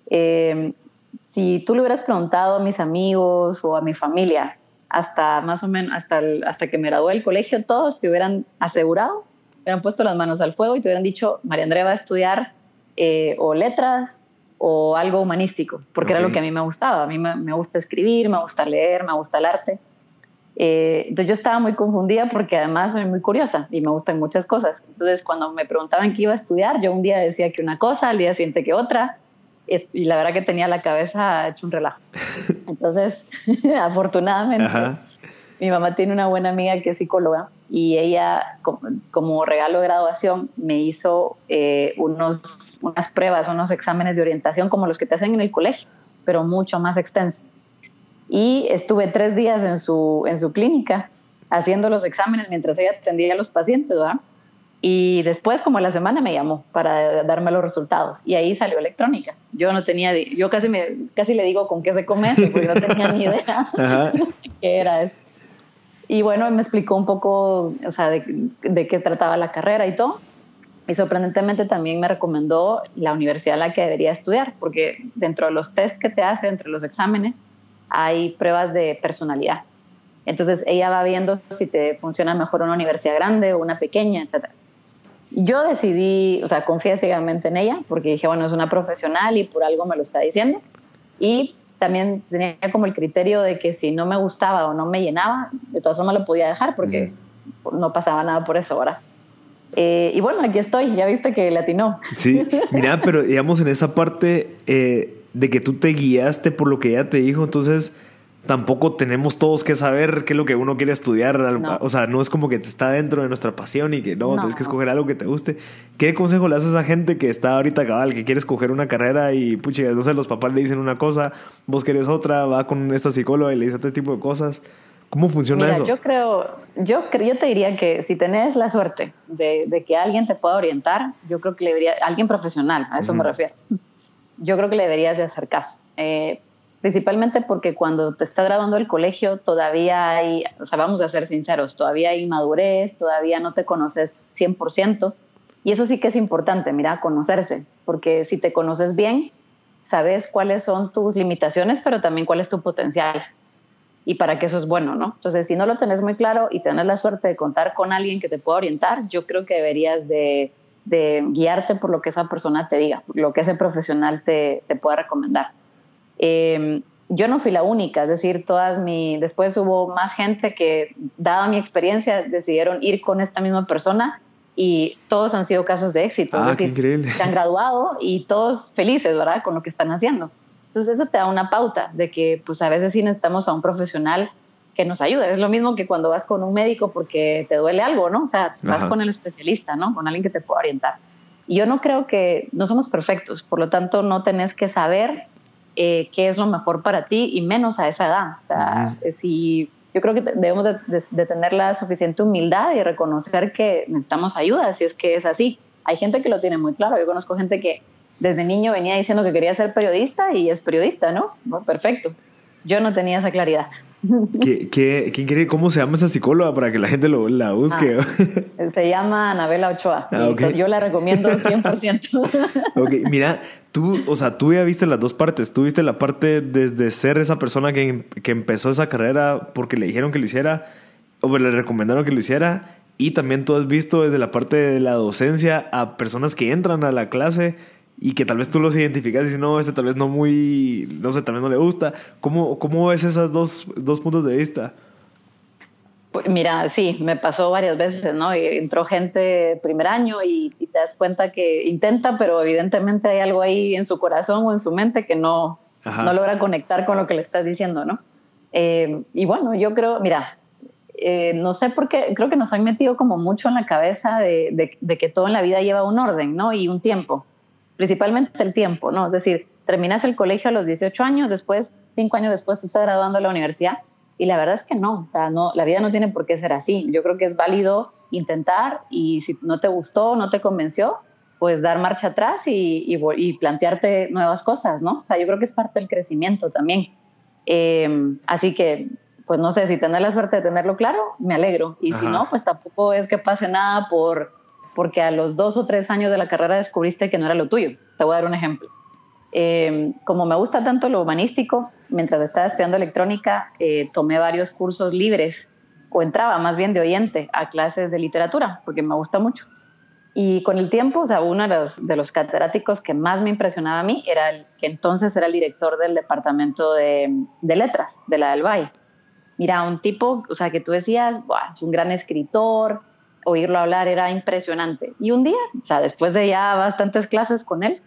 Eh, si tú le hubieras preguntado a mis amigos o a mi familia, hasta más o menos, hasta, hasta que me gradué del colegio, todos te hubieran asegurado, hubieran puesto las manos al fuego y te hubieran dicho, María Andrea va a estudiar eh, o letras o algo humanístico, porque era lo que a mí me gustaba. A mí me, gusta escribir, me gusta leer, me gusta el arte. Eh, entonces yo estaba muy confundida porque además soy muy curiosa y me gustan muchas cosas. Entonces cuando me preguntaban qué iba a estudiar, yo un día decía que una cosa, al día siguiente que otra y la verdad que tenía la cabeza hecho un relajo. Entonces, afortunadamente, mi mamá tiene una buena amiga que es psicóloga y ella, como, regalo de graduación, me hizo eh, unos, unas pruebas, unos exámenes de orientación como los que te hacen en el colegio, pero mucho más extenso. y estuve tres días en su, en su clínica haciendo los exámenes mientras ella atendía a los pacientes, ¿verdad? Y después, como a la semana, me llamó para darme los resultados. Y ahí salió electrónica. Yo no tenía, yo casi, me, casi le digo con qué se come porque no tenía ni idea qué era eso. Y bueno, me explicó un poco, o sea, de, qué trataba la carrera y todo. Y sorprendentemente también me recomendó la universidad en la que debería estudiar, porque dentro de los test que te hace, entre los exámenes, hay pruebas de personalidad. Entonces ella va viendo si te funciona mejor una universidad grande o una pequeña, etc. Yo decidí, o sea, confié ciegamente en ella porque dije, bueno, es una profesional y por algo me lo está diciendo. Y también tenía como el criterio de que si no me gustaba o no me llenaba, de todas formas lo podía dejar porque no pasaba nada por eso ahora. Eh, y bueno, aquí estoy, ya viste que latinó. Sí, mira, pero digamos en esa parte eh, de que tú te guiaste por lo que ella te dijo, entonces tampoco tenemos todos que saber qué es lo que uno quiere estudiar. O sea, no es como que te está dentro de nuestra pasión y que no, tienes que escoger algo que te guste. ¿Qué consejo le haces a esa gente que está ahorita cabal, que quiere escoger una carrera y, pucha, no sé, los papás le dicen una cosa, vos querés otra, va con esta psicóloga y le dice este tipo de cosas? ¿Cómo funciona eso? Yo creo, yo, yo te diría que si tenés la suerte de, que alguien te pueda orientar, yo creo que le debería, alguien profesional, a eso me refiero, yo creo que le deberías de hacer caso. Eh, principalmente porque cuando te está graduando el colegio todavía hay, o sea, vamos a ser sinceros, todavía hay madurez, todavía no te conoces 100%. Y eso sí que es importante, mira, conocerse, porque si te conoces bien, sabes cuáles son tus limitaciones, pero también cuál es tu potencial y para qué eso es bueno, ¿no? Entonces, si no lo tenés muy claro y tenés la suerte de contar con alguien que te pueda orientar, yo creo que deberías de, guiarte por lo que esa persona te diga, lo que ese profesional te, te pueda recomendar. Em, yo no fui la única, es decir, todas mi, después hubo más gente que, dada mi experiencia, decidieron ir con esta misma persona y todos han sido casos de éxito. Ah, qué increíble. Se han graduado y todos felices, ¿verdad? Con lo que están haciendo. Entonces eso te da una pauta de que pues a veces sí necesitamos a un profesional que nos ayude. Es lo mismo que cuando vas con un médico porque te duele algo, ¿no? O sea, vas con el especialista, ¿no? Con alguien que te pueda orientar. Y yo no creo que no somos perfectos, por lo tanto no tenés que saber eh, qué es lo mejor para ti y menos a esa edad. O sea, si yo creo que debemos de, tener la suficiente humildad y reconocer que necesitamos ayuda si es que es así. Hay gente que lo tiene muy claro. Yo conozco gente que desde niño venía diciendo que quería ser periodista y es periodista, ¿no? perfecto. Yo no tenía esa claridad. ¿Qué, qué, ¿Cómo se llama esa psicóloga para que la gente lo, la busque? Ah, se llama Anabela Ochoa. Ah, yo la recomiendo 100%. ok, mira, tú, o sea, tú ya viste las dos partes. Tú viste la parte desde ser esa persona que, que empezó esa carrera porque le dijeron que lo hiciera o le recomendaron que lo hiciera. Y también tú has visto desde la parte de la docencia a personas que entran a la clase y que tal vez tú los identificas y dices, no, ese tal vez no muy, no sé, tal vez no le gusta. ¿Cómo, cómo ves esos dos, dos puntos de vista? Pues mira, sí, me pasó varias veces, ¿no? entró gente primer año y, te das cuenta que intenta, pero evidentemente hay algo ahí en su corazón o en su mente que no, no logra conectar con lo que le estás diciendo, ¿no? Eh, y bueno, yo creo, mira, eh, no sé por qué, creo que nos han metido como mucho en la cabeza de, de, de, que todo en la vida lleva un orden, ¿no? Y un tiempo principalmente el tiempo, ¿no? Es decir, terminas el colegio a los 18 años, después, cinco años después te estás graduando a la universidad y la verdad es que no, o sea, no, la vida no tiene por qué ser así. Yo creo que es válido intentar y si no te gustó, no te convenció, pues dar marcha atrás y, y, plantearte nuevas cosas, ¿no? O sea, yo creo que es parte del crecimiento también. Eh, así que, pues no sé, si tener la suerte de tenerlo claro, me alegro. Y si no, pues tampoco es que pase nada por porque a los dos o tres años de la carrera descubriste que no era lo tuyo. Te voy a dar un ejemplo. Eh, como me gusta tanto lo humanístico, mientras estaba estudiando electrónica, eh, tomé varios cursos libres, o entraba más bien de oyente a clases de literatura, porque me gusta mucho. Y con el tiempo, o sea, uno de los, de los catedráticos que más me impresionaba a mí era el que entonces era el director del departamento de, de letras de la del Valle. Mira, un tipo, o sea, que tú decías, es un gran escritor, oírlo hablar era impresionante. Y un día, o sea, después de ya bastantes clases con él,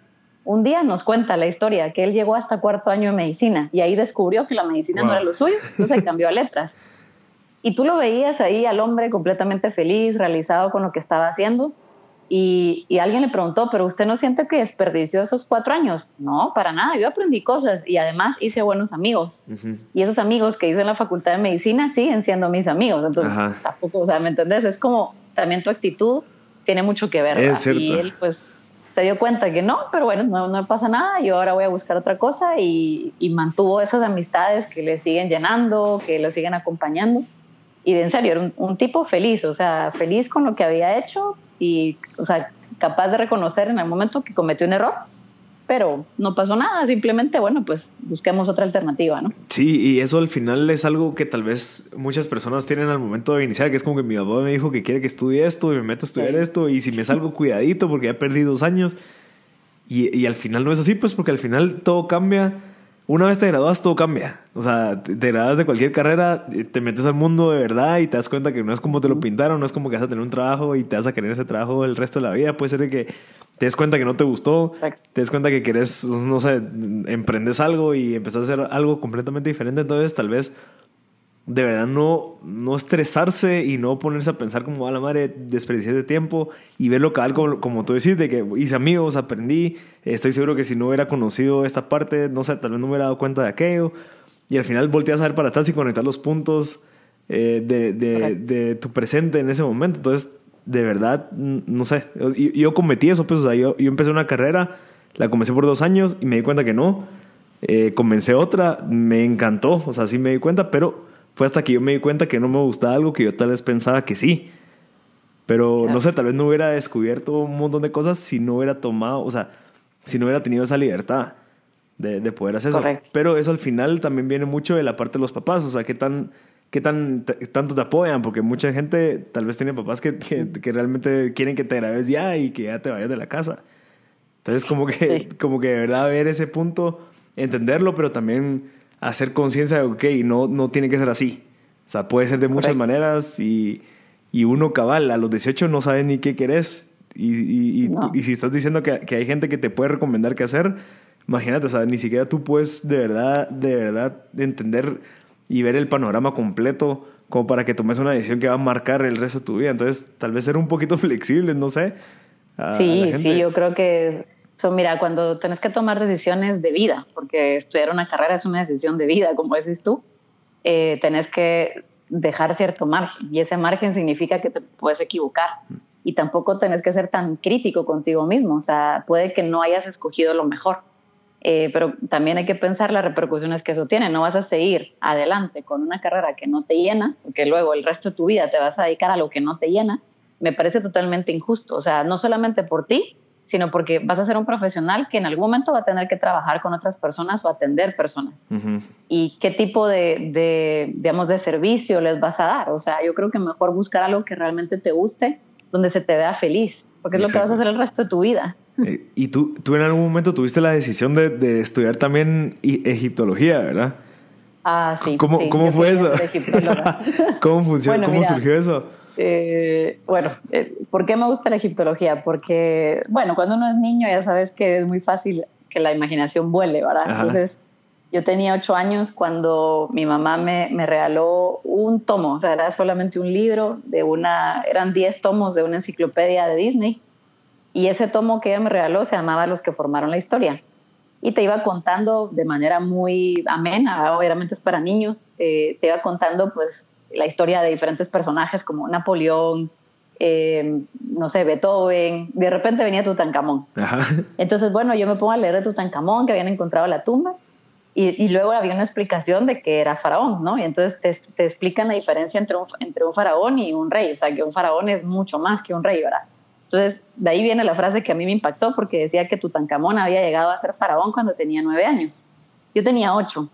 un día nos cuenta la historia que él llegó hasta cuarto año de medicina y ahí descubrió que la medicina no era lo suyo, entonces cambió a letras. Y tú lo veías ahí al hombre completamente feliz, realizado con lo que estaba haciendo. Y, alguien le preguntó, pero usted no siente que desperdició esos cuatro años? No, para nada, yo aprendí cosas y además hice buenos amigos. Y esos amigos que hice en la facultad de medicina siguen siendo mis amigos. Entonces, tampoco, o sea, ¿me entendés? Es como también tu actitud tiene mucho que ver. Y él pues se dio cuenta que no, pero bueno, no, no pasa nada, yo ahora voy a buscar otra cosa y, y mantuvo esas amistades que le siguen llenando, que lo siguen acompañando y en serio, era un, tipo feliz, o sea, feliz con lo que había hecho y, o sea, capaz de reconocer en el momento que cometió un error, pero no pasó nada, simplemente, bueno, pues busquemos otra alternativa, ¿no? Sí, y eso al final es algo que tal vez muchas personas tienen al momento de iniciar, que es como que mi papá me dijo que quiere que estudie esto y me meto a estudiar esto y si me salgo cuidadito porque ya perdí dos años. Y, y al final no es así, pues porque al final todo cambia una vez te graduas, todo cambia. O sea, te, graduas de cualquier carrera, eh, te metes al mundo de verdad y te das cuenta que no es como te lo pintaron, no es como que vas a tener un trabajo y te vas a querer ese trabajo el resto de la vida. Puede ser que te des cuenta que no te gustó, te des cuenta que querés, no sé, emprendes algo y empezás a hacer algo completamente diferente. Entonces, tal vez de verdad no, no estresarse y no ponerse a pensar como a la madre desperdicié de tiempo y verlo cabal como, como tú decís, de que hice amigos, aprendí, estoy seguro que si no hubiera conocido esta parte, no sé, tal vez no me hubiera dado cuenta de aquello y al final volteas a ver para atrás y conectar los puntos eh, de, de, de, tu presente en ese momento. Entonces, de verdad, no sé, yo, yo cometí eso, pues, o sea, yo, yo, empecé una carrera, la comencé por dos años y me di cuenta que no. Eh, comencé otra, me encantó, o sea, sí me di cuenta, pero fue hasta que yo me di cuenta que no me gustaba algo que yo tal vez pensaba que sí. Pero no sé, tal vez no hubiera descubierto un montón de cosas si no hubiera tomado, o sea, si no hubiera tenido esa libertad de, de poder hacer eso. Pero eso al final también viene mucho de la parte de los papás, o sea, qué tan, qué tan tanto te apoyan, porque mucha gente tal vez tiene papás que, que, realmente quieren que te grabes ya y que ya te vayas de la casa. Entonces, como que, como que de verdad ver ese punto, entenderlo, pero también hacer conciencia de, ok, no, no tiene que ser así. O sea, puede ser de muchas maneras y, y, uno cabal, a los 18 no sabe ni qué querés. Y, y, y, si estás diciendo que, que, hay gente que te puede recomendar qué hacer, imagínate, o sea, ni siquiera tú puedes de verdad, de verdad entender y ver el panorama completo como para que tomes una decisión que va a marcar el resto de tu vida. Entonces, tal vez ser un poquito flexible, no sé. sí, sí, yo creo que So, mira, cuando tenés que tomar decisiones de vida, porque estudiar una carrera es una decisión de vida, como decís tú, eh, tenés que dejar cierto margen y ese margen significa que te puedes equivocar y tampoco tenés que ser tan crítico contigo mismo, o sea, puede que no hayas escogido lo mejor, eh, pero también hay que pensar las repercusiones que eso tiene, no vas a seguir adelante con una carrera que no te llena, porque luego el resto de tu vida te vas a dedicar a lo que no te llena, me parece totalmente injusto, o sea, no solamente por ti, sino porque vas a ser un profesional que en algún momento va a tener que trabajar con otras personas o atender personas. ¿Y qué tipo de, digamos, de servicio les vas a dar? O sea, yo creo que mejor buscar algo que realmente te guste, donde se te vea feliz, porque es lo que vas a hacer el resto de tu vida. Eh, y tú, tú en algún momento tuviste la decisión de, estudiar también egiptología, ¿verdad? Ah, sí. ¿Cómo, ¿cómo fue eso? ¿Cómo, funcionó, ¿Cómo surgió eso? Eh, bueno, eh, ¿por qué me gusta la egiptología? Porque, bueno, cuando uno es niño ya sabes que es muy fácil que la imaginación vuele, ¿verdad? Entonces, yo tenía ocho años cuando mi mamá me, me, regaló un tomo, o sea, era solamente un libro de una, eran diez tomos de una enciclopedia de Disney, y ese tomo que ella me regaló se llamaba Los que formaron la historia. Y te iba contando de manera muy amena, obviamente es para niños, eh, te iba contando pues la historia de diferentes personajes como Napoleón, eh, no sé, Beethoven, de repente venía Tutankamón. Entonces, bueno, yo me pongo a leer de Tutankamón, que habían encontrado la tumba, y, luego había una explicación de que era faraón, ¿no? Y entonces te, explican la diferencia entre un, entre un faraón y un rey, o sea, que un faraón es mucho más que un rey, ¿verdad? Entonces, de ahí viene la frase que a mí me impactó, porque decía que Tutankamón había llegado a ser faraón cuando tenía nueve años. Yo tenía ocho.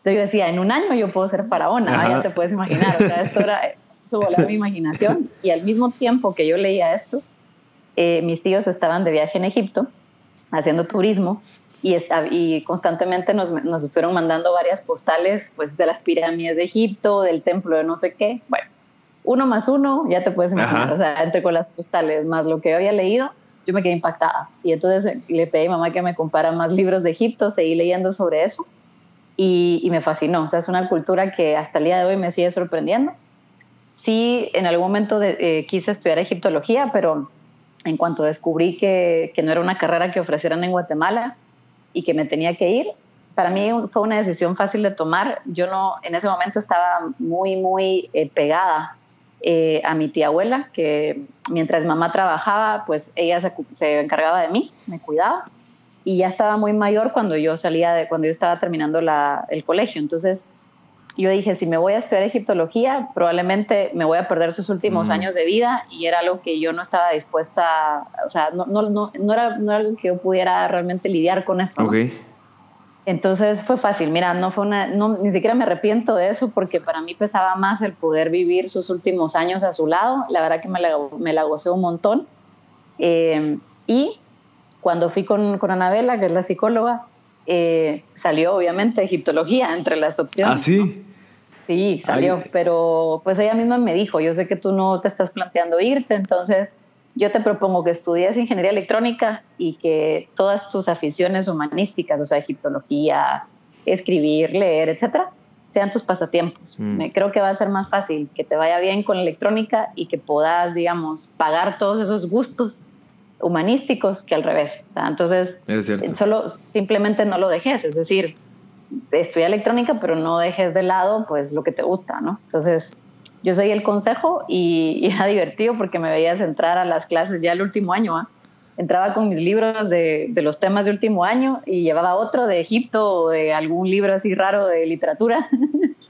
Entonces yo decía, en un año yo puedo ser faraona, ya te puedes imaginar, o sea, esto era, eso volaba mi imaginación. Y al mismo tiempo que yo leía esto, eh, mis tíos estaban de viaje en Egipto, haciendo turismo, y, y constantemente nos, nos, estuvieron mandando varias postales, pues, de las pirámides de Egipto, del templo de no sé qué. Bueno, uno más uno, ya te puedes imaginar, o sea, entre con las postales, más lo que yo había leído, yo me quedé impactada. Y entonces le pedí a mamá que me comprara más libros de Egipto, seguí leyendo sobre eso y, me fascinó. O sea, es una cultura que hasta el día de hoy me sigue sorprendiendo. Sí, en algún momento de, eh, quise estudiar egiptología, pero en cuanto descubrí que, que no era una carrera que ofrecieran en Guatemala y que me tenía que ir, para mí fue una decisión fácil de tomar. Yo no, en ese momento estaba muy, muy eh, pegada eh, a mi tía abuela, que mientras mamá trabajaba, pues ella se, se, encargaba de mí, me cuidaba. Y ya estaba muy mayor cuando yo salía de, cuando yo estaba terminando la, el colegio. Entonces, yo dije, si me voy a estudiar egiptología, probablemente me voy a perder sus últimos años de vida y era algo que yo no estaba dispuesta, o sea, no, no, no, no, era, no era algo que yo pudiera realmente lidiar con eso. Okay. Entonces fue fácil, mira, no fue una, no, ni siquiera me arrepiento de eso porque para mí pesaba más el poder vivir sus últimos años a su lado, la verdad que me la, me la gocé un montón. Eh, y cuando fui con, con Anabela, que es la psicóloga, eh, salió obviamente egiptología entre las opciones. Ah, sí. Sí, salió, pero pues ella misma me dijo, yo sé que tú no te estás planteando irte, entonces yo te propongo que estudies ingeniería electrónica y que todas tus aficiones humanísticas, o sea, egiptología, escribir, leer, etcétera, sean tus pasatiempos. Mm. Me creo que va a ser más fácil que te vaya bien con la electrónica y que puedas, digamos, pagar todos esos gustos humanísticos que al revés. O sea, entonces, solo simplemente no lo dejes, es decir, estudia electrónica, pero no dejes de lado pues lo que te gusta, ¿no? Entonces, yo seguí el consejo y, era divertido porque me veías entrar a las clases ya el último año, ¿ah? Entraba con mis libros de, de, los temas de último año y llevaba otro de Egipto o de algún libro así raro de literatura.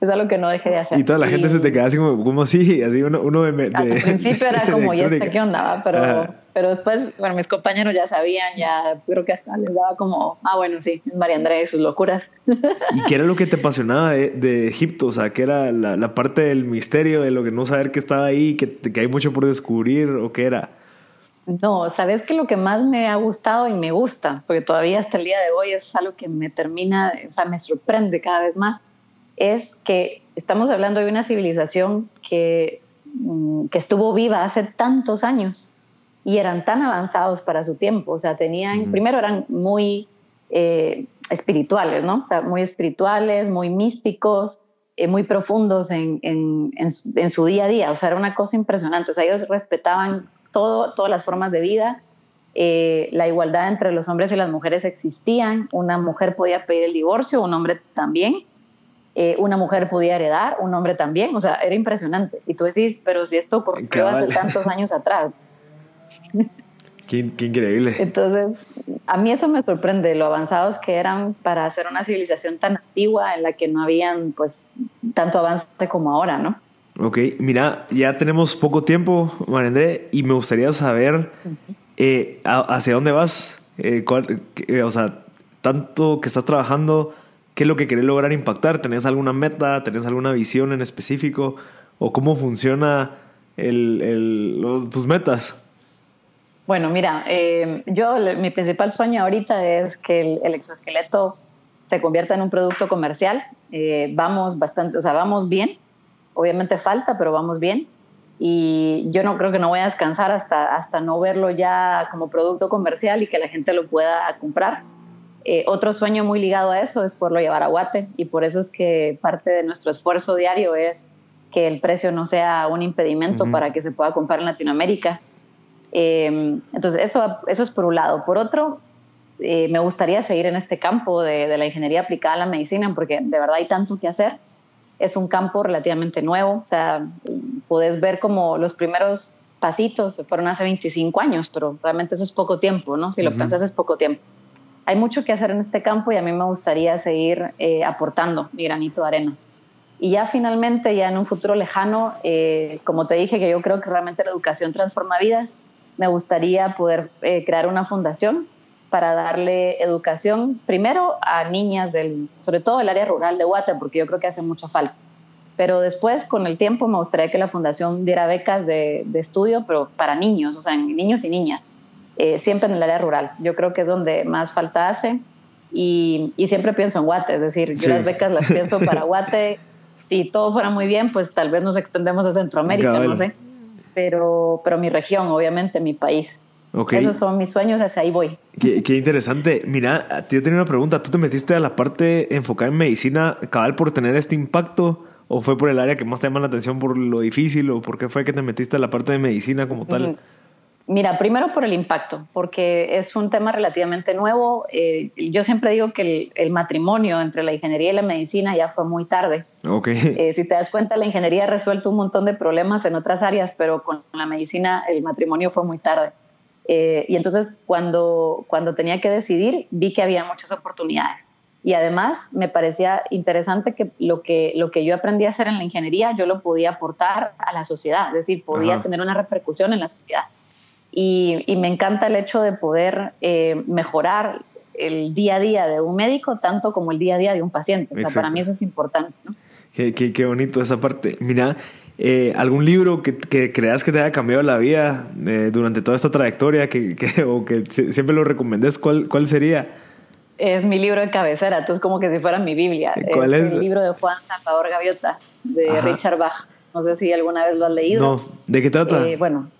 es algo que no dejé de hacer. Y toda la gente se te queda así como, como así, así uno, uno de, de, Al principio era como, ¿y este qué onda? Pero, pero después, bueno, mis compañeros ya sabían, ya creo que hasta les daba como, ah, bueno, sí, María Andrea y sus locuras. ¿Y qué era lo que te apasionaba de, de Egipto? O sea, ¿qué era la, la, parte del misterio, de lo que no saber que estaba ahí, que, que hay mucho por descubrir, o qué era? No, sabes que lo que más me ha gustado y me gusta, porque todavía hasta el día de hoy es algo que me termina, o sea, me sorprende cada vez más, es que estamos hablando de una civilización que, mm, que estuvo viva hace tantos años y eran tan avanzados para su tiempo. O sea, tenían, primero eran muy eh, espirituales, ¿no? O sea, muy espirituales, muy místicos, eh, muy profundos en, en, en, su día a día. O sea, era una cosa impresionante. O sea, ellos respetaban todo, todas las formas de vida. Eh, la igualdad entre los hombres y las mujeres existían. Una mujer podía pedir el divorcio, un hombre también. Eh, una mujer podía heredar, un hombre también, o sea, era impresionante. Y tú decís, pero si esto ocurrió hace tantos años atrás. Qué, increíble. Entonces, a mí eso me sorprende, lo avanzados que eran para hacer una civilización tan antigua en la que no habían, pues, tanto avance como ahora, ¿no? Ok, mira, ya tenemos poco tiempo, Marendré, y me gustaría saber eh, hacia dónde vas. Eh, o sea, tanto que estás trabajando qué es lo que querés lograr impactar. ¿Tenés alguna meta? ¿Tenés alguna visión en específico? ¿O cómo funciona tus metas? Bueno, mira, eh, yo mi principal sueño ahorita es que el, exoesqueleto se convierta en un producto comercial. Eh, vamos bastante, o sea, vamos bien. Obviamente falta, pero vamos bien. Y yo no creo que no voy a descansar hasta, hasta no verlo ya como producto comercial y que la gente lo pueda comprar. Eh, otro sueño muy ligado a eso es poderlo llevar a Guate y por eso es que parte de nuestro esfuerzo diario es que el precio no sea un impedimento para que se pueda comprar en Latinoamérica. Em, entonces, eso, eso es por un lado. Por otro, eh, me gustaría seguir en este campo de, de, la ingeniería aplicada a la medicina porque de verdad hay tanto que hacer. Es un campo relativamente nuevo. O sea, puedes ver como los primeros pasitos fueron hace 25 años, pero realmente eso es poco tiempo, ¿no? Si lo piensas es poco tiempo hay mucho que hacer en este campo y a mí me gustaría seguir eh, aportando mi granito de arena. Y ya finalmente, ya en un futuro lejano, eh, como te dije, que yo creo que realmente la educación transforma vidas, me gustaría poder eh, crear una fundación para darle educación primero a niñas, del, sobre todo del área rural de Guate, porque yo creo que hace mucha falta. Pero después, con el tiempo, me gustaría que la fundación diera becas de, de estudio, pero para niños, o sea, niños y niñas eh, siempre en el área rural. Yo creo que es donde más falta hace y, y siempre pienso en Guate, es decir, yo las becas las pienso para Guate. Si todo fuera muy bien, pues tal vez nos extendemos a Centroamérica, no sé. Pero, pero mi región, obviamente, mi país. Okay. Esos son mis sueños, hacia ahí voy. Qué, qué, interesante. Mira, yo tenía una pregunta. ¿Tú te metiste a la parte enfocada en medicina cabal por tener este impacto? ¿O fue por el área que más te llama la atención por lo difícil? ¿O por qué fue que te metiste a la parte de medicina como tal? Mira, primero por el impacto, porque es un tema relativamente nuevo. Eh, yo siempre digo que el, matrimonio entre la ingeniería y la medicina ya fue muy tarde. Okay. Eh, si te das cuenta, la ingeniería ha resuelto un montón de problemas en otras áreas, pero con la medicina el matrimonio fue muy tarde. Eh, y entonces cuando, cuando tenía que decidir, vi que había muchas oportunidades. Y además me parecía interesante que lo, que lo que yo aprendí a hacer en la ingeniería, yo lo podía aportar a la sociedad, es decir, podía tener una repercusión en la sociedad. Y, me encanta el hecho de poder eh, mejorar el día a día de un médico tanto como el día a día de un paciente. O sea, para mí eso es importante. ¿no? Qué, qué, qué, bonito esa parte. Mira, eh, ¿algún libro que, que, creas que te haya cambiado la vida eh, durante toda esta trayectoria que, o que siempre lo recomendes? ¿Cuál, ¿Cuál sería? Es mi libro de cabecera, entonces como que si fuera mi Biblia. ¿Cuál es? El libro de Juan Salvador Gaviota, de Richard Bach. No sé si alguna vez lo has leído. No, ¿de qué trata? bueno,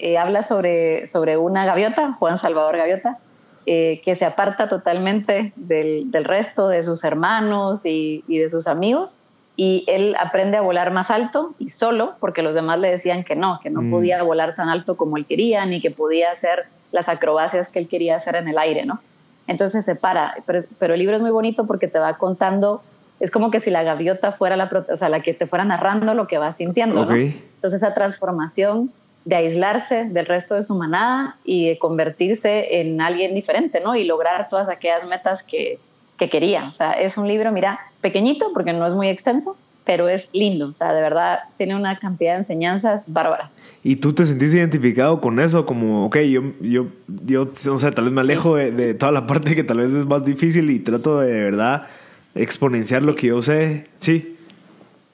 eh, habla sobre, sobre una gaviota, Juan Salvador Gaviota, eh, que se aparta totalmente del, del, resto de sus hermanos y, y, de sus amigos. Y él aprende a volar más alto y solo, porque los demás le decían que no, que no mm. podía volar tan alto como él quería, ni que podía hacer las acrobacias que él quería hacer en el aire, ¿no? Entonces se para. Pero, pero el libro es muy bonito porque te va contando es como que si la gaviota fuera la, o sea, la que te fuera narrando lo que va sintiendo, ¿no? Entonces esa transformación de aislarse del resto de su manada y de convertirse en alguien diferente, ¿no? Y lograr todas aquellas metas que, que quería. O sea, es un libro, mira, pequeñito porque no es muy extenso, pero es lindo. O sea, de verdad tiene una cantidad de enseñanzas bárbaras. ¿Y tú te sentís identificado con eso? Como, ok, yo, yo, yo o sea, tal vez me alejo de, de, toda la parte que tal vez es más difícil y trato de, de verdad exponenciar lo que yo sé. Sí.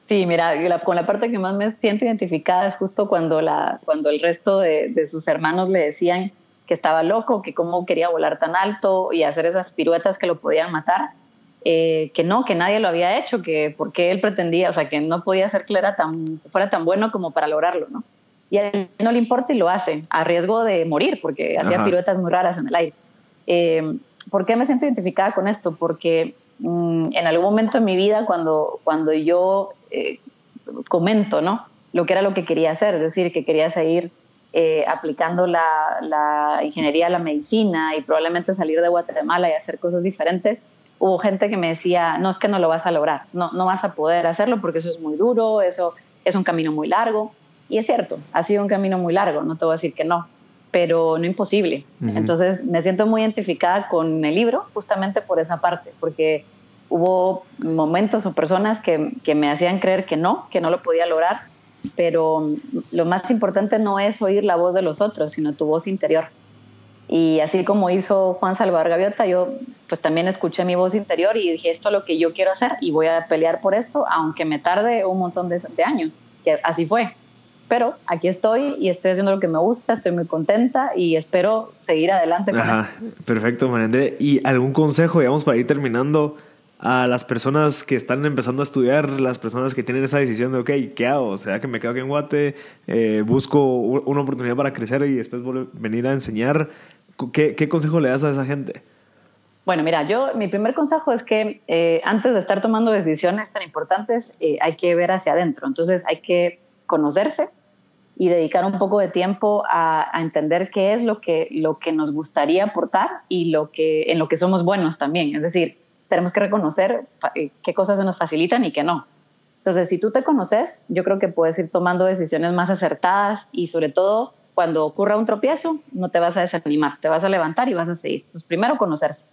Sí, mira, con la parte que más me siento identificada es justo cuando, la, cuando el resto de, sus hermanos le decían que estaba loco, que cómo quería volar tan alto y hacer esas piruetas que lo podían matar, eh, que no, que nadie lo había hecho, que porque él pretendía, o sea, que no podía ser que tan, fuera tan bueno como para lograrlo, ¿no? Y a él no le importa y lo hace, a riesgo de morir, porque hacía piruetas muy raras en el aire. Eh, ¿Por qué me siento identificada con esto? Porque Mm, en algún momento en mi vida cuando, cuando yo eh, comento ¿no? lo que era lo que quería hacer, es decir, que quería seguir eh, aplicando la, la, ingeniería a la medicina y probablemente salir de Guatemala y hacer cosas diferentes, hubo gente que me decía, no es que no lo vas a lograr, no, no vas a poder hacerlo porque eso es muy duro, eso es un camino muy largo. Y es cierto, ha sido un camino muy largo, no te voy a decir que no, pero no imposible. Entonces me siento muy identificada con el libro justamente por esa parte, porque hubo momentos o personas que, que, me hacían creer que no, que no lo podía lograr, pero lo más importante no es oír la voz de los otros, sino tu voz interior. Y así como hizo Juan Salvador Gaviota, yo pues también escuché mi voz interior y dije, esto es lo que yo quiero hacer y voy a pelear por esto, aunque me tarde un montón de, de años, que así fue pero aquí estoy y estoy haciendo lo que me gusta, estoy muy contenta y espero seguir adelante con Ajá, Perfecto, Marende. ¿Y algún consejo, digamos, para ir terminando a las personas que están empezando a estudiar, las personas que tienen esa decisión de, ok, ¿qué hago? O sea, que me quedo aquí en Guate, eh, busco una oportunidad para crecer y después venir a enseñar. ¿Qué, ¿Qué, consejo le das a esa gente? Bueno, mira, yo mi primer consejo es que eh, antes de estar tomando decisiones tan importantes, eh, hay que ver hacia adentro. Entonces hay que conocerse y dedicar un poco de tiempo a, entender qué es lo que, lo que nos gustaría aportar y lo que, en lo que somos buenos también. Es decir, tenemos que reconocer eh, qué cosas se nos facilitan y qué no. Entonces, si tú te conoces, yo creo que puedes ir tomando decisiones más acertadas y sobre todo cuando ocurra un tropiezo, no te vas a desanimar, te vas a levantar y vas a seguir. Entonces, primero, conocerse.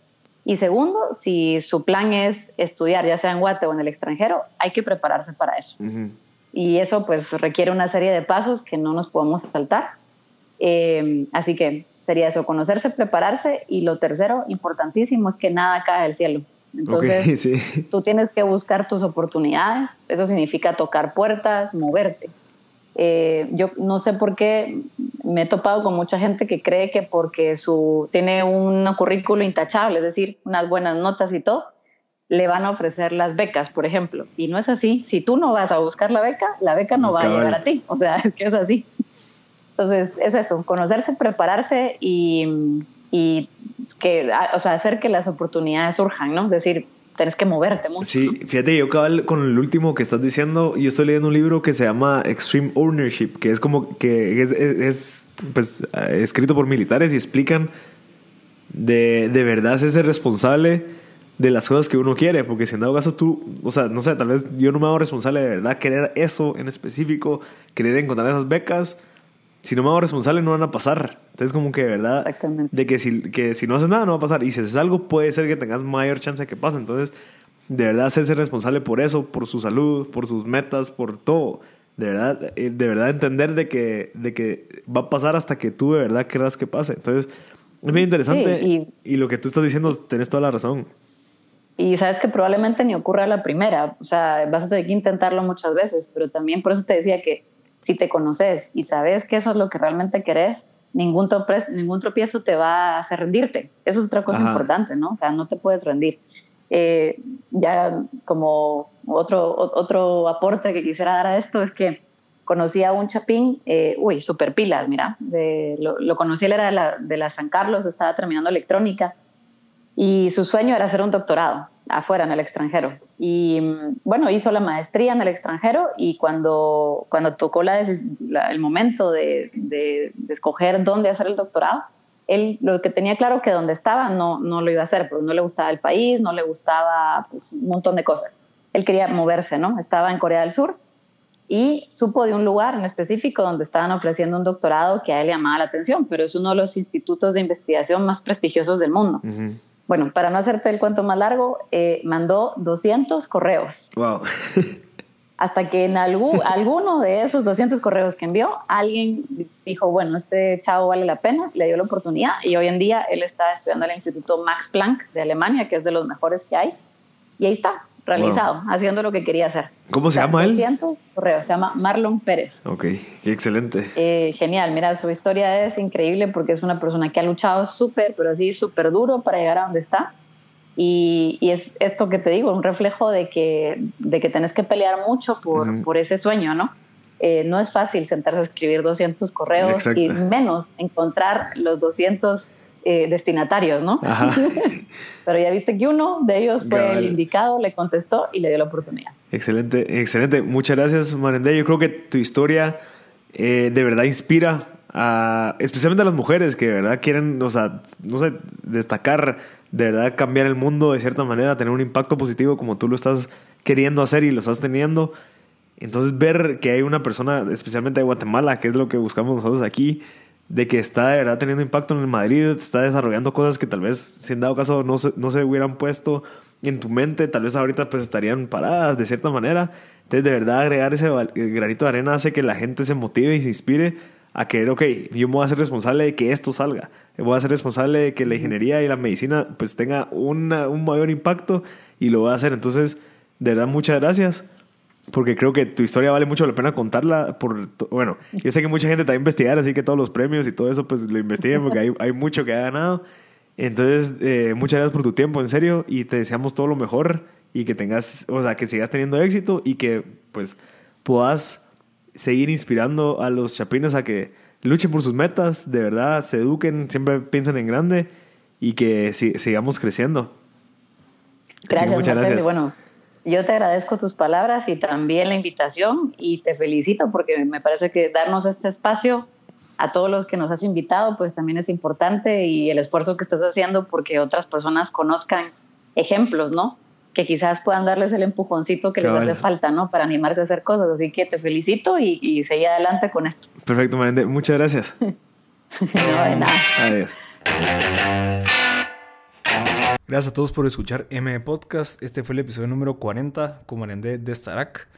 Y segundo, si su plan es estudiar, ya sea en Guate o en el extranjero, hay que prepararse para eso y eso pues requiere una serie de pasos que no nos podemos saltar. Eh, así que sería eso, conocerse, prepararse y lo tercero, importantísimo, es que nada cae del cielo. Entonces, tú tienes que buscar tus oportunidades, eso significa tocar puertas, moverte. Eh, yo no sé por qué me he topado con mucha gente que cree que porque su, tiene un currículo intachable, es decir, unas buenas notas y todo, le van a ofrecer las becas, por ejemplo. Y no es así. Si tú no vas a buscar la beca, la beca no va a llegar a ti. O sea, es que es así. Entonces, es eso, conocerse, prepararse y, y que, o sea, hacer que las oportunidades surjan, ¿no? Es decir, tienes que moverte mucho. Sí, fíjate, yo cabal con el último que estás diciendo, yo estoy leyendo un libro que se llama Extreme Ownership, que es como que es, pues, escrito por militares y explican de, de verdad ese responsable de las cosas que uno quiere, porque si en dado caso tú, o sea, no sé, tal vez yo no me hago responsable de verdad querer eso en específico, querer encontrar esas becas, si no me hago responsable no van a pasar. Entonces como que de verdad, de que si, que si no haces nada no va a pasar, y si haces algo puede ser que tengas mayor chance de que pase, entonces de verdad hacerse responsable por eso, por su salud, por sus metas, por todo. De verdad, eh, de verdad entender de que, de que va a pasar hasta que tú de verdad creas que pase. Entonces, es bien interesante y, y, lo que tú estás diciendo, tenés toda la razón. Y sabes que probablemente ni ocurra la primera, o sea, vas a tener que intentarlo muchas veces, pero también por eso te decía que si te conoces y sabes que eso es lo que realmente querés, ningún, tropiezo, ningún tropiezo te va a hacer rendirte. Eso es otra cosa importante, ¿no? O sea, no te puedes rendir. Eh, ya como otro, otro aporte que quisiera dar a esto es que conocí a un chapín, eh, uy, super pilas, mira, lo, lo, conocí, él era de la, de la San Carlos, estaba terminando electrónica y su sueño era hacer un doctorado afuera, en el extranjero. Y mm, bueno, hizo la maestría en el extranjero y cuando, cuando tocó la, el momento de, de, escoger dónde hacer el doctorado, él lo que tenía claro que donde estaba no, no lo iba a hacer, porque no le gustaba el país, no le gustaba pues, un montón de cosas. Él quería moverse, ¿no? Estaba en Corea del Sur y supo de un lugar en específico donde estaban ofreciendo un doctorado que a él le llamaba la atención, pero es uno de los institutos de investigación más prestigiosos del mundo bueno, para no hacerte el cuento más largo, eh, mandó 200 correos. Wow. Hasta que en algún, alguno de esos 200 correos que envió, alguien dijo, bueno, este chavo vale la pena, le dio la oportunidad y hoy en día él está estudiando en el Instituto Max Planck de Alemania, que es de los mejores que hay, y ahí está, realizado, haciendo lo que quería hacer. ¿Cómo se llama 200 él? correos, se llama Marlon Pérez. Ok, qué excelente. Eh, genial, mira, su historia es increíble porque es una persona que ha luchado súper, pero así súper duro para llegar a donde está. Y, y, es esto que te digo, un reflejo de que, de que tenés que pelear mucho por, por ese sueño, ¿no? Eh, no es fácil sentarse a escribir 200 correos y menos encontrar los 200 eh, destinatarios, ¿no? Pero ya viste que uno de ellos fue el indicado, le contestó y le dio la oportunidad. Excelente, excelente. Muchas gracias, Marendé. Yo creo que tu historia eh, de verdad inspira a, especialmente a las mujeres que de verdad quieren, o sea, no sé, destacar, de verdad cambiar el mundo de cierta manera, tener un impacto positivo como tú lo estás queriendo hacer y lo estás teniendo. Entonces ver que hay una persona, especialmente de Guatemala, que es lo que buscamos nosotros aquí, de que está de verdad teniendo impacto en el Madrid, está desarrollando cosas que tal vez, si en dado caso, no se, no se hubieran puesto en tu mente, tal vez ahorita pues estarían paradas de cierta manera. Entonces, de verdad, agregar ese granito de arena hace que la gente se motive y se inspire a querer, ok, yo me voy a ser responsable de que esto salga. Me voy a ser responsable de que la ingeniería y la medicina pues tenga una, un mayor impacto y lo voy a hacer. Entonces, de verdad, muchas gracias porque creo que tu historia vale mucho la pena contarla. Por, bueno, yo sé que mucha gente te va a investigar, así que todos los premios y todo eso, pues lo investiguen porque hay, hay mucho que ha ganado. Entonces, eh, muchas gracias por tu tiempo, en serio, y te deseamos todo lo mejor y que tengas, o sea, que sigas teniendo éxito y que, pues, puedas seguir inspirando a los chapines a que luchen por sus metas, de verdad, se eduquen, siempre piensen en grande y que sigamos creciendo. Gracias, muchas gracias. Bueno, yo te agradezco tus palabras y también la invitación y te felicito porque me parece que darnos este espacio a todos los que nos has invitado, pues también es importante y el esfuerzo que estás haciendo porque otras personas conozcan ejemplos, ¿no? Que quizás puedan darles el empujoncito que les hace falta, ¿no? Para animarse a hacer cosas. Así que te felicito y, y seguí adelante con esto. Perfecto, Marende. Muchas gracias. no, de nada. Adiós. Gracias a todos por escuchar M Podcast. Este fue el episodio número 40 con Marendé de Starak.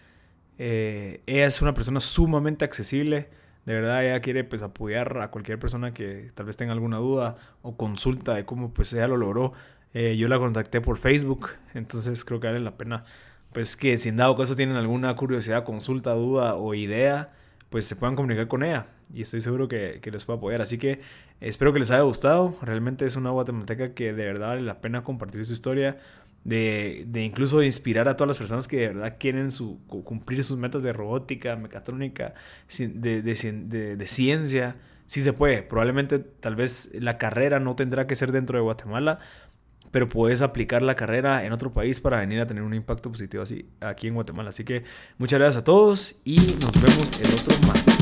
Eh, ella es una persona sumamente accesible. De verdad, ella quiere pues, apoyar a cualquier persona que tal vez tenga alguna duda o consulta de cómo pues, ella lo logró. Eh, yo la contacté por Facebook, entonces creo que vale la pena pues que si en dado caso tienen alguna curiosidad, consulta, duda o idea, pues se puedan comunicar con ella y estoy seguro que, que les puedo apoyar. Así que espero que les haya gustado. Realmente es una guatemalteca que de verdad vale la pena compartir su historia, de, de incluso inspirar a todas las personas que de verdad quieren su, cumplir sus metas de robótica, mecatrónica, de, de, ciencia. Sí se puede. Probablemente tal vez la carrera no tendrá que ser dentro de Guatemala, pero puedes aplicar la carrera en otro país para venir a tener un impacto positivo así aquí en Guatemala. Así que muchas gracias a todos y nos vemos el otro martes.